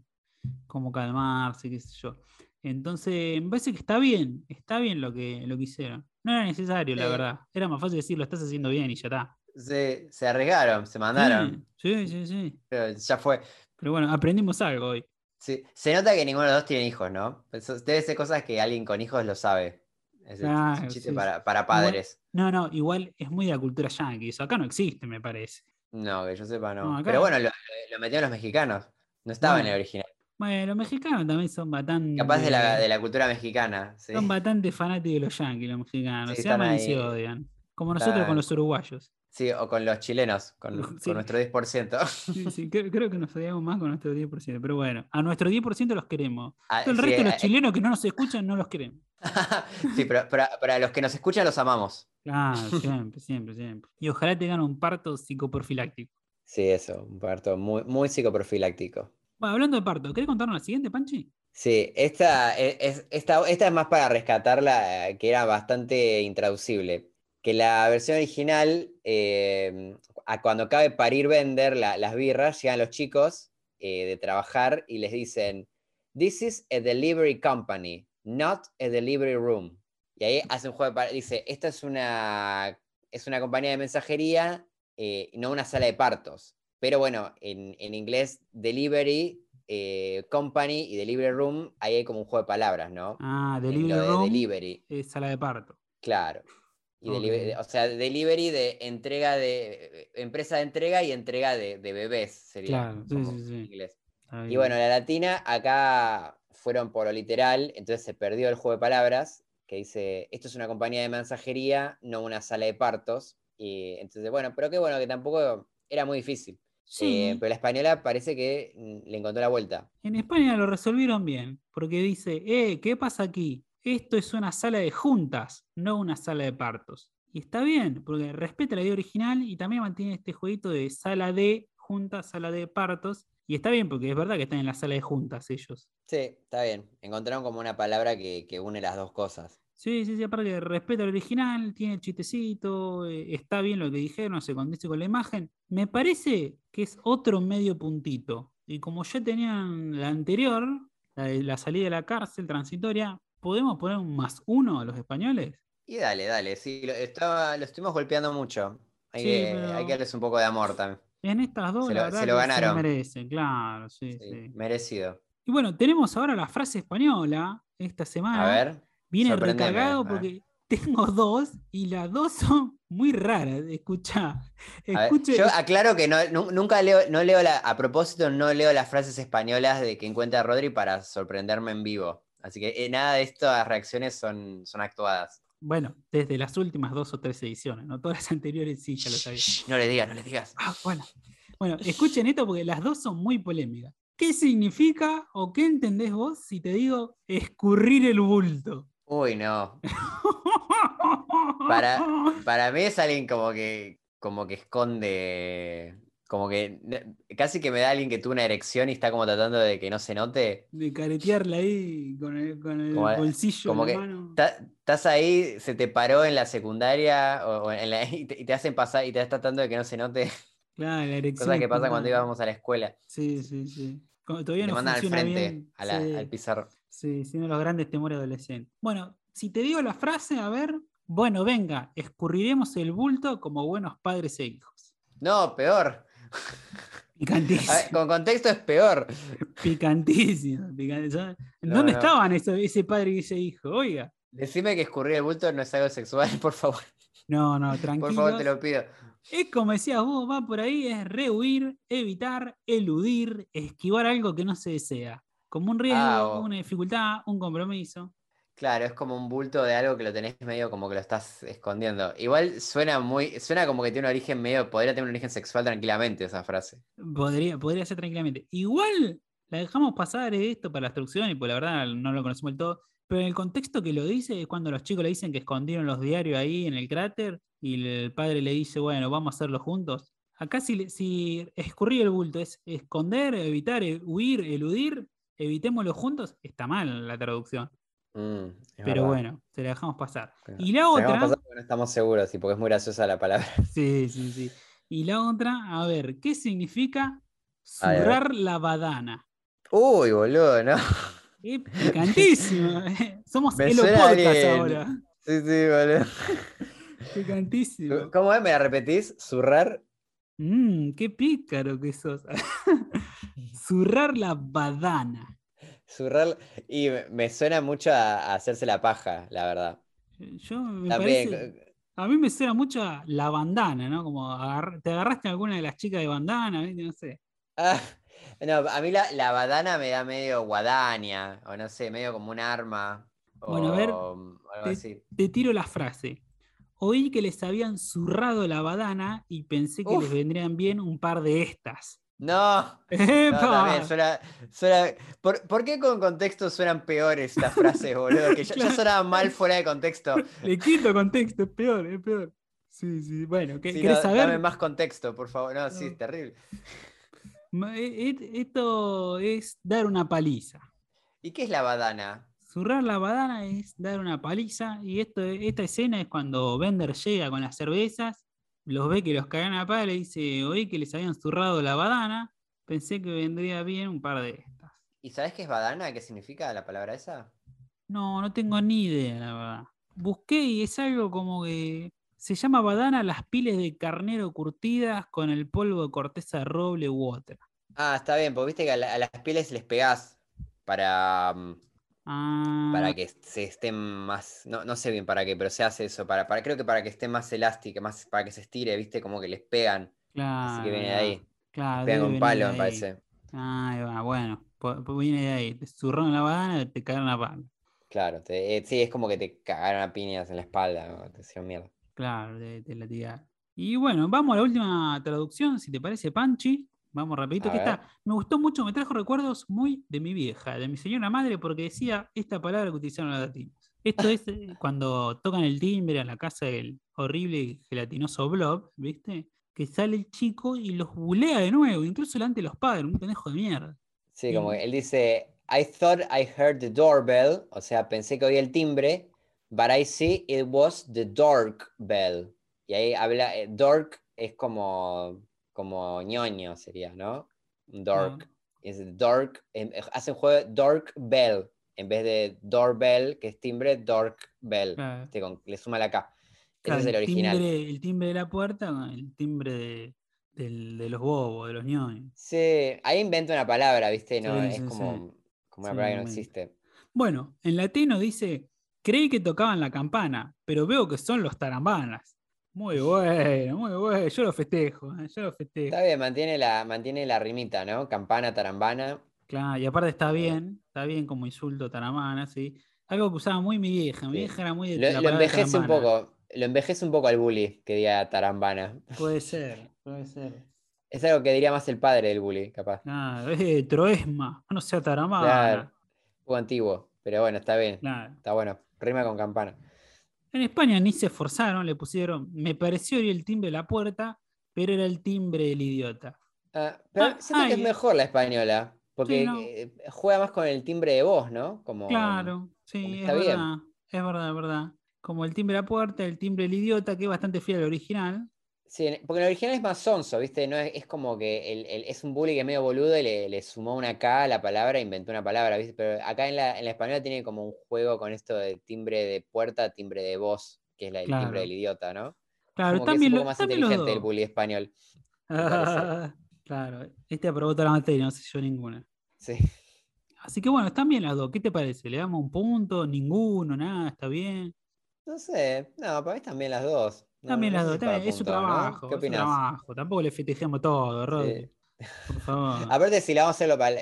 cómo calmarse, qué sé yo. Entonces, me parece que está bien, está bien lo que, lo que hicieron. No era necesario, la Sí. verdad. Era más fácil decir, lo estás haciendo bien y ya está. Se, se arriesgaron, se mandaron, Sí, sí, sí, sí. pero ya fue. Pero bueno, aprendimos algo hoy. Sí, Se nota que ninguno de los dos tiene hijos, ¿no? Debe ser cosas que alguien con hijos lo sabe. Es Claro, chiste sí, para, para padres. No, no, igual es muy de la cultura yankee. Eso acá no existe, me parece. No, que yo sepa, no. No, acá- Pero bueno, lo, lo- metieron los mexicanos. No estaba en el original. Bueno, los mexicanos también son bastante. Capaz de la, de la cultura mexicana. Sí. Son bastante fanáticos de los yankees, los mexicanos. Sí, se aman y se odian. Como nosotros Están- con los uruguayos. Sí, o con los chilenos, con, nuestro 10%. Sí, sí, creo, creo que nos odiamos más con nuestro 10%. Pero bueno, a nuestro 10% los queremos. Ah, Todo el resto de los eh, chilenos que no nos escuchan no los queremos. sí, pero para, para los que nos escuchan los amamos. Claro, siempre, siempre, siempre. Y ojalá tengan un parto psicoprofiláctico. Sí, eso, un parto muy, muy psicoprofiláctico. Bueno, hablando de parto, ¿querés contarnos la siguiente, Panchi? Sí, esta es, es- esta, esta es más para rescatarla, que era bastante intraducible. Que la versión original, a cuando cabe parir vender la- las birras, llegan los chicos eh, de trabajar y les dicen, This is a delivery company, not a delivery room. Y ahí hace un juego de dice, esta es una, es una compañía de mensajería, eh, no una sala de partos. Pero bueno, en, en inglés, delivery, eh, company y delivery room, ahí hay como un juego de palabras, ¿no? Ah, delivery lo de room delivery, es sala de parto. claro. Y Ok. delivery- o sea, delivery de entrega de, empresa de entrega y entrega de, de bebés, sería Claro, sí, sí, sí. en inglés. Y bueno, la latina acá fueron por lo literal, entonces se perdió el juego de palabras, que dice, esto es una compañía de mensajería, no una sala de partos. Y entonces, bueno, pero qué bueno que tampoco era muy difícil. Sí, Eh, pero la española parece que mm, le encontró la vuelta. en España lo resolvieron bien, porque dice, eh, ¿qué pasa aquí? Esto es una sala de juntas, no una sala de partos. Y está bien, porque respeta la idea original y también mantiene este jueguito de sala de juntas, sala de partos. Y está bien, porque es verdad que están en la sala de juntas ellos. Sí, está bien. Encontraron como una palabra que, que une las dos cosas. Sí, sí, sí, aparte respeta el original, tiene el chistecito, eh, está bien lo que dijeron, se condice con la imagen. Me parece que es otro medio puntito. Y como ya tenían la anterior, la de la salida de la cárcel transitoria, ¿podemos poner un más uno a los españoles? Y dale, dale, sí, lo, estaba, lo estuvimos golpeando mucho. Hay, Sí, que, pero- hay que darles un poco de amor también. En estas dos, Se la lo- verdad se lo ganaron. merecen, claro, sí, Sí, sí. merecido. Y bueno, tenemos ahora la frase española esta semana. A ver. Viene recargado porque tengo dos y las dos son muy raras. Escucha, yo aclaro que no, nunca leo, no leo la, a propósito, no leo las frases españolas de que encuentra Rodri para sorprenderme en vivo. Así que eh, nada de estas reacciones son, son actuadas. Bueno, desde las últimas dos o tres ediciones, ¿no? Todas las anteriores sí, ya lo sabía. Shh, no le digas, no le digas. Ah, bueno. Bueno, escuchen esto porque las dos son muy polémicas. ¿Qué significa o qué entendés vos si te digo escurrir el bulto? Uy, no. Para, para mí es alguien como que, como que esconde, como que casi que me da alguien que tuvo una erección y está como tratando de que no se note. De caretearla ahí con el, con el Como- bolsillo como en la que mano. Estás ahí, se te paró en la secundaria o, o en la- y, te, y te hacen pasar y te estás tratando de que no se note. Claro, la erección Cosas que pasan cuando íbamos a la escuela. Sí, sí, sí. Cuando todavía Te no mandan al frente, bien. a la- sí. al pizarro. Sí, de los grandes temores adolescentes. Bueno, si te digo la frase, a ver, bueno, venga, escurriremos el bulto como buenos padres e hijos. No, peor. Picantísimo, ver, con contexto es peor. picantísimo, picantísimo. ¿Dónde no. estaban eso- ese padre y ese hijo? Oiga. Decime que escurrir el bulto no es algo sexual, por favor. No, no, tranquilo. Por favor, te lo pido. Es como decías vos, va por ahí, es rehuir, evitar, eludir, esquivar algo que no se desea. Como un riesgo, Ah, o- una dificultad, un compromiso. Claro, es como un bulto de algo que lo tenés medio como que lo estás escondiendo. Igual suena muy, suena como que tiene un origen medio, podría tener un origen sexual tranquilamente esa frase. Podría, podría ser tranquilamente. Igual la dejamos pasar esto para la instrucción y pues la verdad no lo conocemos del todo. Pero en el contexto que lo dice es cuando los chicos le dicen que escondieron los diarios ahí en el cráter y el padre le dice, bueno, vamos a hacerlo juntos. Acá si, si escurrir el bulto es esconder, evitar, e- huir, eludir, evitémoslo juntos, está mal la traducción. Mm, Pero verdad. bueno, se la dejamos pasar. Claro. Y la otra... pasar porque no estamos seguros, y porque es muy graciosa la palabra. Sí, sí, sí. Y la otra, a ver, ¿qué significa zurrar la badana? Uy, boludo, ¿no? Es picantísimo. eh. Somos el podcast ahora. Sí, sí, boludo. Picantísimo. ¿Cómo es? ¿Me la repetís? ¿Zurrar? Mmm, qué pícaro que sos. Zurrar la badana. Zurrar. Y me- suena mucho a, hacerse la paja, la verdad. Yo me También. parece- a mí me suena mucho a la bandana, ¿no? Como agar- te agarraste a alguna de las chicas de bandana, ¿viste? no sé. Ah, no, a mí la, la badana me da medio guadaña, o no sé, medio como un arma. Bueno, a ver, o algo te- así. Te tiro la frase. Oí que les habían zurrado la badana y pensé que les vendrían bien un par de estas. No, también suena, suena- ¿por, por qué con contexto suenan peores estas frases, boludo? Que ya, ya Claro. sonaban mal fuera de contexto. Le quito contexto, es peor, es peor. Sí, sí, bueno, ¿qué- Sí, ¿querés no, saber? Dame más contexto, por favor. No, sí, es terrible. E- e- Esto es dar una paliza. ¿Y qué es la badana? Zurrar la badana es dar una paliza. Y esto, esta escena es cuando Bender llega con las cervezas, los ve que los cagan a pala y dice: Oí que les habían zurrado la badana. Pensé que vendría bien un par de estas. ¿Y sabes qué es badana? ¿Qué significa la palabra esa? No, no tengo ni idea, la verdad. Busqué y es algo como que se llama badana las piles de carnero curtidas con el polvo de corteza de roble u otra. Ah, está bien, porque viste que a, la- a las pieles les pegás para, mm, Ah, para que se estén más, no, no sé bien para qué, pero se hace eso, para, para, creo que para que esté más elástica, más, para que se estire, viste, como que les pegan. claro, Así que viene de ahí. Claro, Pegan venir palo, me parece. Ah, ahí va, bueno, po- po- viene de ahí. Te zurraron la badana, te cagaron la pala. Claro, te- eh, sí, es como que te cagaron a piñas en la espalda, ¿no? te hicieron mierda. Claro, te, te la tiraron. Y bueno, vamos a la última traducción, si te parece, Panchi. Vamos rapidito, que está. Me gustó mucho, me trajo recuerdos muy de mi vieja, de mi señora madre, porque decía esta palabra que utilizaron los latinos. Esto es eh, cuando tocan el timbre a la casa del horrible y gelatinoso Blob, ¿viste? Que sale el chico y los bulea de nuevo, incluso delante de los padres, un pendejo de mierda. Sí, como que él dice, I thought I heard the doorbell, o sea, pensé que oía el timbre, but I see it was the dark bell. Y ahí habla, eh, dark es como, como ñoño sería, ¿no? Dark. Es dark, em, eh, hacen juego de dark bell, en vez de doorbell, que es timbre, dark bell. Este, con- le suma la K. Ese Claro, es el original. Timbre, el timbre de la puerta el timbre de, del- de los bobos, de los ñoños. Sí, ahí inventa una palabra, ¿viste? No, Sí, es sí, sí. como, como una palabra que no existe. Bueno, en latino dice, creí que tocaban la campana, pero veo que son los tarambanas. Muy bueno, muy bueno. Yo lo festejo, eh, yo lo festejo. Está bien, mantiene la, mantiene la rimita, ¿no? Campana, tarambana. Claro, y aparte está bien, está bien como insulto tarambana, ¿sí? Algo que usaba muy mi vieja. Mi Sí. vieja era muy de Lo, lo envejece un tarambana. poco, lo envejece un poco al bully que diga tarambana. Puede ser, puede ser. Es algo que diría más el padre del bully, capaz. Claro, eh, troesma, no sea tarambana. Claro. Un antiguo, pero bueno, está bien. Claro. Está bueno. Rima con campana. En España ni se esforzaron, le pusieron, me pareció oír el timbre de la puerta, pero era el timbre del idiota. Ah, pero Ah, siento que es mejor la española, porque no. eh, juega más con el timbre de voz, ¿no? Como, Claro, como sí, es bien. verdad, es verdad, es verdad. Como el timbre de la puerta, el timbre del idiota, que es bastante fiel al original. Sí, porque el original es más sonso, ¿viste? No es, es como que el- el- es un bully que es medio boludo y le, le sumó una K a la palabra, inventó una palabra, ¿viste? Pero acá en la, en la española tiene como un juego con esto de timbre de puerta, timbre de voz, que es la, el timbre del idiota, ¿no? Claro, como que es también, un poco más también inteligente el bully español. claro, este aprobó toda la materia, no sé yo ninguna. Sí. Así que bueno, están bien las dos. ¿Qué te parece? ¿Le damos un punto? ¿Ninguno? ¿Nada? ¿Está bien? No sé, no, para mí están bien las dos. También las dos, también, es su trabajo. ¿Qué opinás? trabajo. Tampoco le festejemos todo, Rodri. Por favor. Aparte, si la vamos a hacerlo para,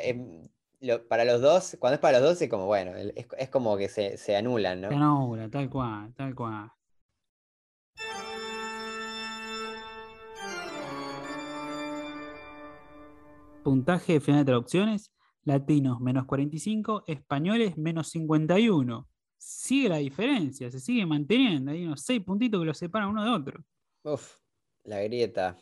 lo- para los dos, cuando es para los dos, es como, bueno, es, es como que se, se anulan, ¿no? Se anula, tal cual, tal cual. Puntaje final de traducciones: latinos menos 45, españoles menos 51. Sigue la diferencia, se sigue manteniendo. Hay unos 6 puntitos que los separan uno de otro. Uf, la grieta.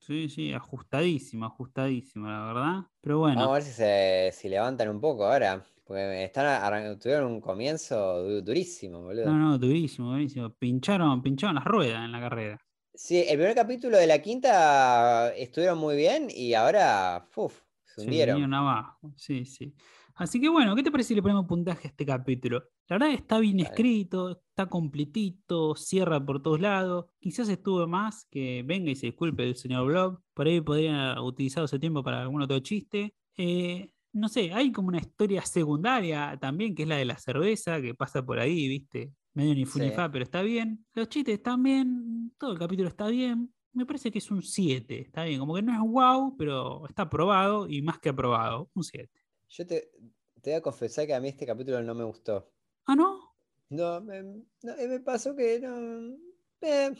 Sí, sí, ajustadísimo, ajustadísimo, la verdad. Pero bueno. Vamos a ver si se si levantan un poco ahora. Porque están tuvieron un comienzo du- durísimo, boludo. No, no, durísimo, durísimo. Pincharon, pincharon las ruedas en la carrera. Sí, el primer capítulo de la quinta estuvieron muy bien y ahora, uf, se Se hundieron. vinieron abajo. Sí, sí. Así que bueno, ¿qué te parece si le ponemos puntaje a este capítulo? La verdad está bien escrito, está completito, cierra por todos lados. Quizás estuvo más que venga y se disculpe el señor Blob. Por ahí podría haber utilizado ese tiempo para algún otro chiste. Eh, no sé, hay como una historia secundaria también, que es la de la cerveza, que pasa por ahí, ¿viste? Medio ni fu ni Sí. pero está bien. Los chistes están bien, todo el capítulo está bien. Me parece que es un 7, está bien. Como que no es wow, pero está aprobado y más que aprobado. Un 7. Yo te, te voy a confesar que a mí este capítulo no me gustó. Ah, ¿no? No, me, no, me pasó que no. eh,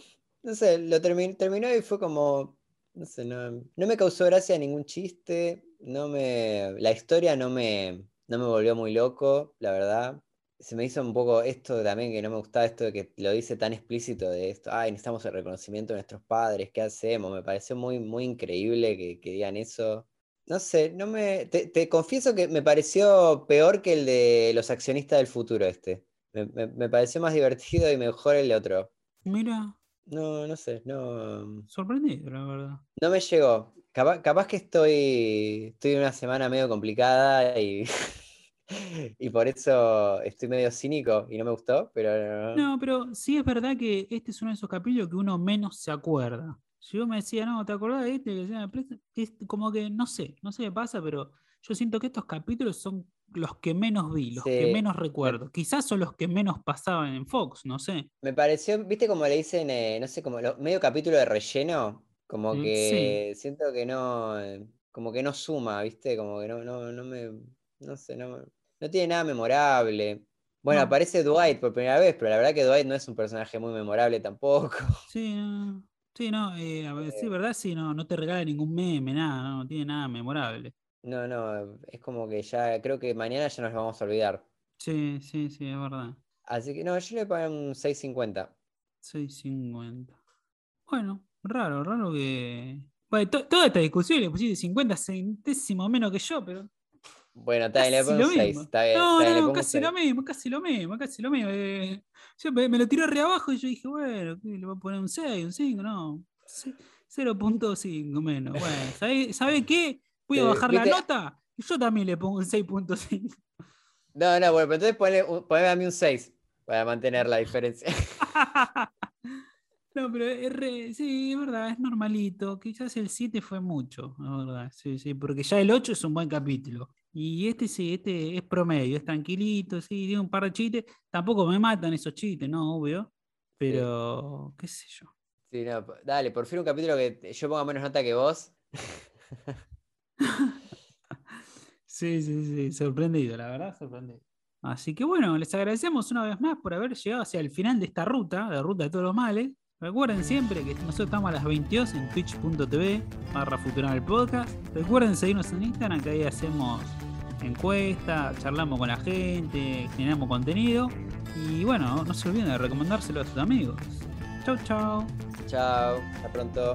no sé, lo termi- terminó y fue como. No sé, no, no me causó gracia ningún chiste. No me. La historia no me, no me volvió muy loco, la verdad. Se me hizo un poco esto también que no me gustaba, esto de que lo dice tan explícito de esto. Ay, necesitamos el reconocimiento de nuestros padres, ¿qué hacemos? Me pareció muy, muy increíble que, que digan eso. No sé, no me. Te, te confieso que me pareció peor que el de los accionistas del futuro este. Me, me- me pareció más divertido y mejor el otro. Mira, No, no sé, no. sorprendido, la verdad. No me llegó. Capaz, capaz que estoy. Estoy en una semana medio complicada y. y por eso estoy medio cínico y no me gustó, pero. No, pero sí es verdad que este es uno de esos capítulos que uno menos se acuerda. Si yo me decía, no, ¿te acordás de este? Que? Es como que, no sé, no sé qué pasa, pero yo siento que estos capítulos son los que menos vi, los que menos recuerdo. Quizás son los que menos pasaban en Fox, no sé. Me pareció, viste como le dicen, eh, no sé, como lo- medio capítulo de relleno, como Mm, que siento que no, como que no suma, viste, como que no, no, no me, no sé, no, no tiene nada memorable. Bueno, No. aparece Dwight por primera vez, pero la verdad que Dwight no es un personaje muy memorable tampoco. Sí, no, sí, no, eh, a ver, sí, ¿verdad? Sí, no, no te regala ningún meme, nada, no, no tiene nada memorable. No, no, es como que ya, creo que mañana ya nos vamos a olvidar. Sí, sí, sí, es verdad. Así que no, yo le pongo un 6.50. 6.50. Bueno, raro, raro que. Bueno, to- toda esta discusión le pusiste 50 centésimos menos que yo, pero. Bueno, está bien, le pongo lo un 6. mismo. Está bien, No, no, un casi lo 6. mismo, casi lo mismo, casi lo mismo. eh, yo me, me lo tiró re abajo y yo dije, bueno, ¿qué, le voy a poner un 6, un 5, no. ce- 0.5 menos. Bueno, ¿sabe, sabe qué? Voy a Eh, bajar la viste- nota y yo también le pongo un 6.5. No, no, bueno, pero entonces ponle, poneme a mí un 6 para mantener la diferencia. No, pero es re- sí, es verdad, es normalito. Quizás el 7 fue mucho, la verdad. Sí, sí, porque ya el 8 es un buen capítulo. Y este sí, este es promedio, es tranquilito, sí, tiene un par de chistes. Tampoco me matan esos chistes, no, obvio. Pero, qué sé yo. Sí, no, dale, por fin un capítulo que yo ponga menos nota que vos. Sí, sí, sí, sorprendido, la verdad, sorprendido. Así que bueno, les agradecemos una vez más por haber llegado hacia el final de esta ruta, la ruta de todos los males. Recuerden siempre que nosotros estamos a las 22 en twitch.tv barra Futurama el podcast. Recuerden seguirnos en Instagram que ahí hacemos encuestas, charlamos con la gente, generamos contenido. Y bueno, no se olviden de recomendárselo a sus amigos. Chau, chau. Chao, hasta pronto.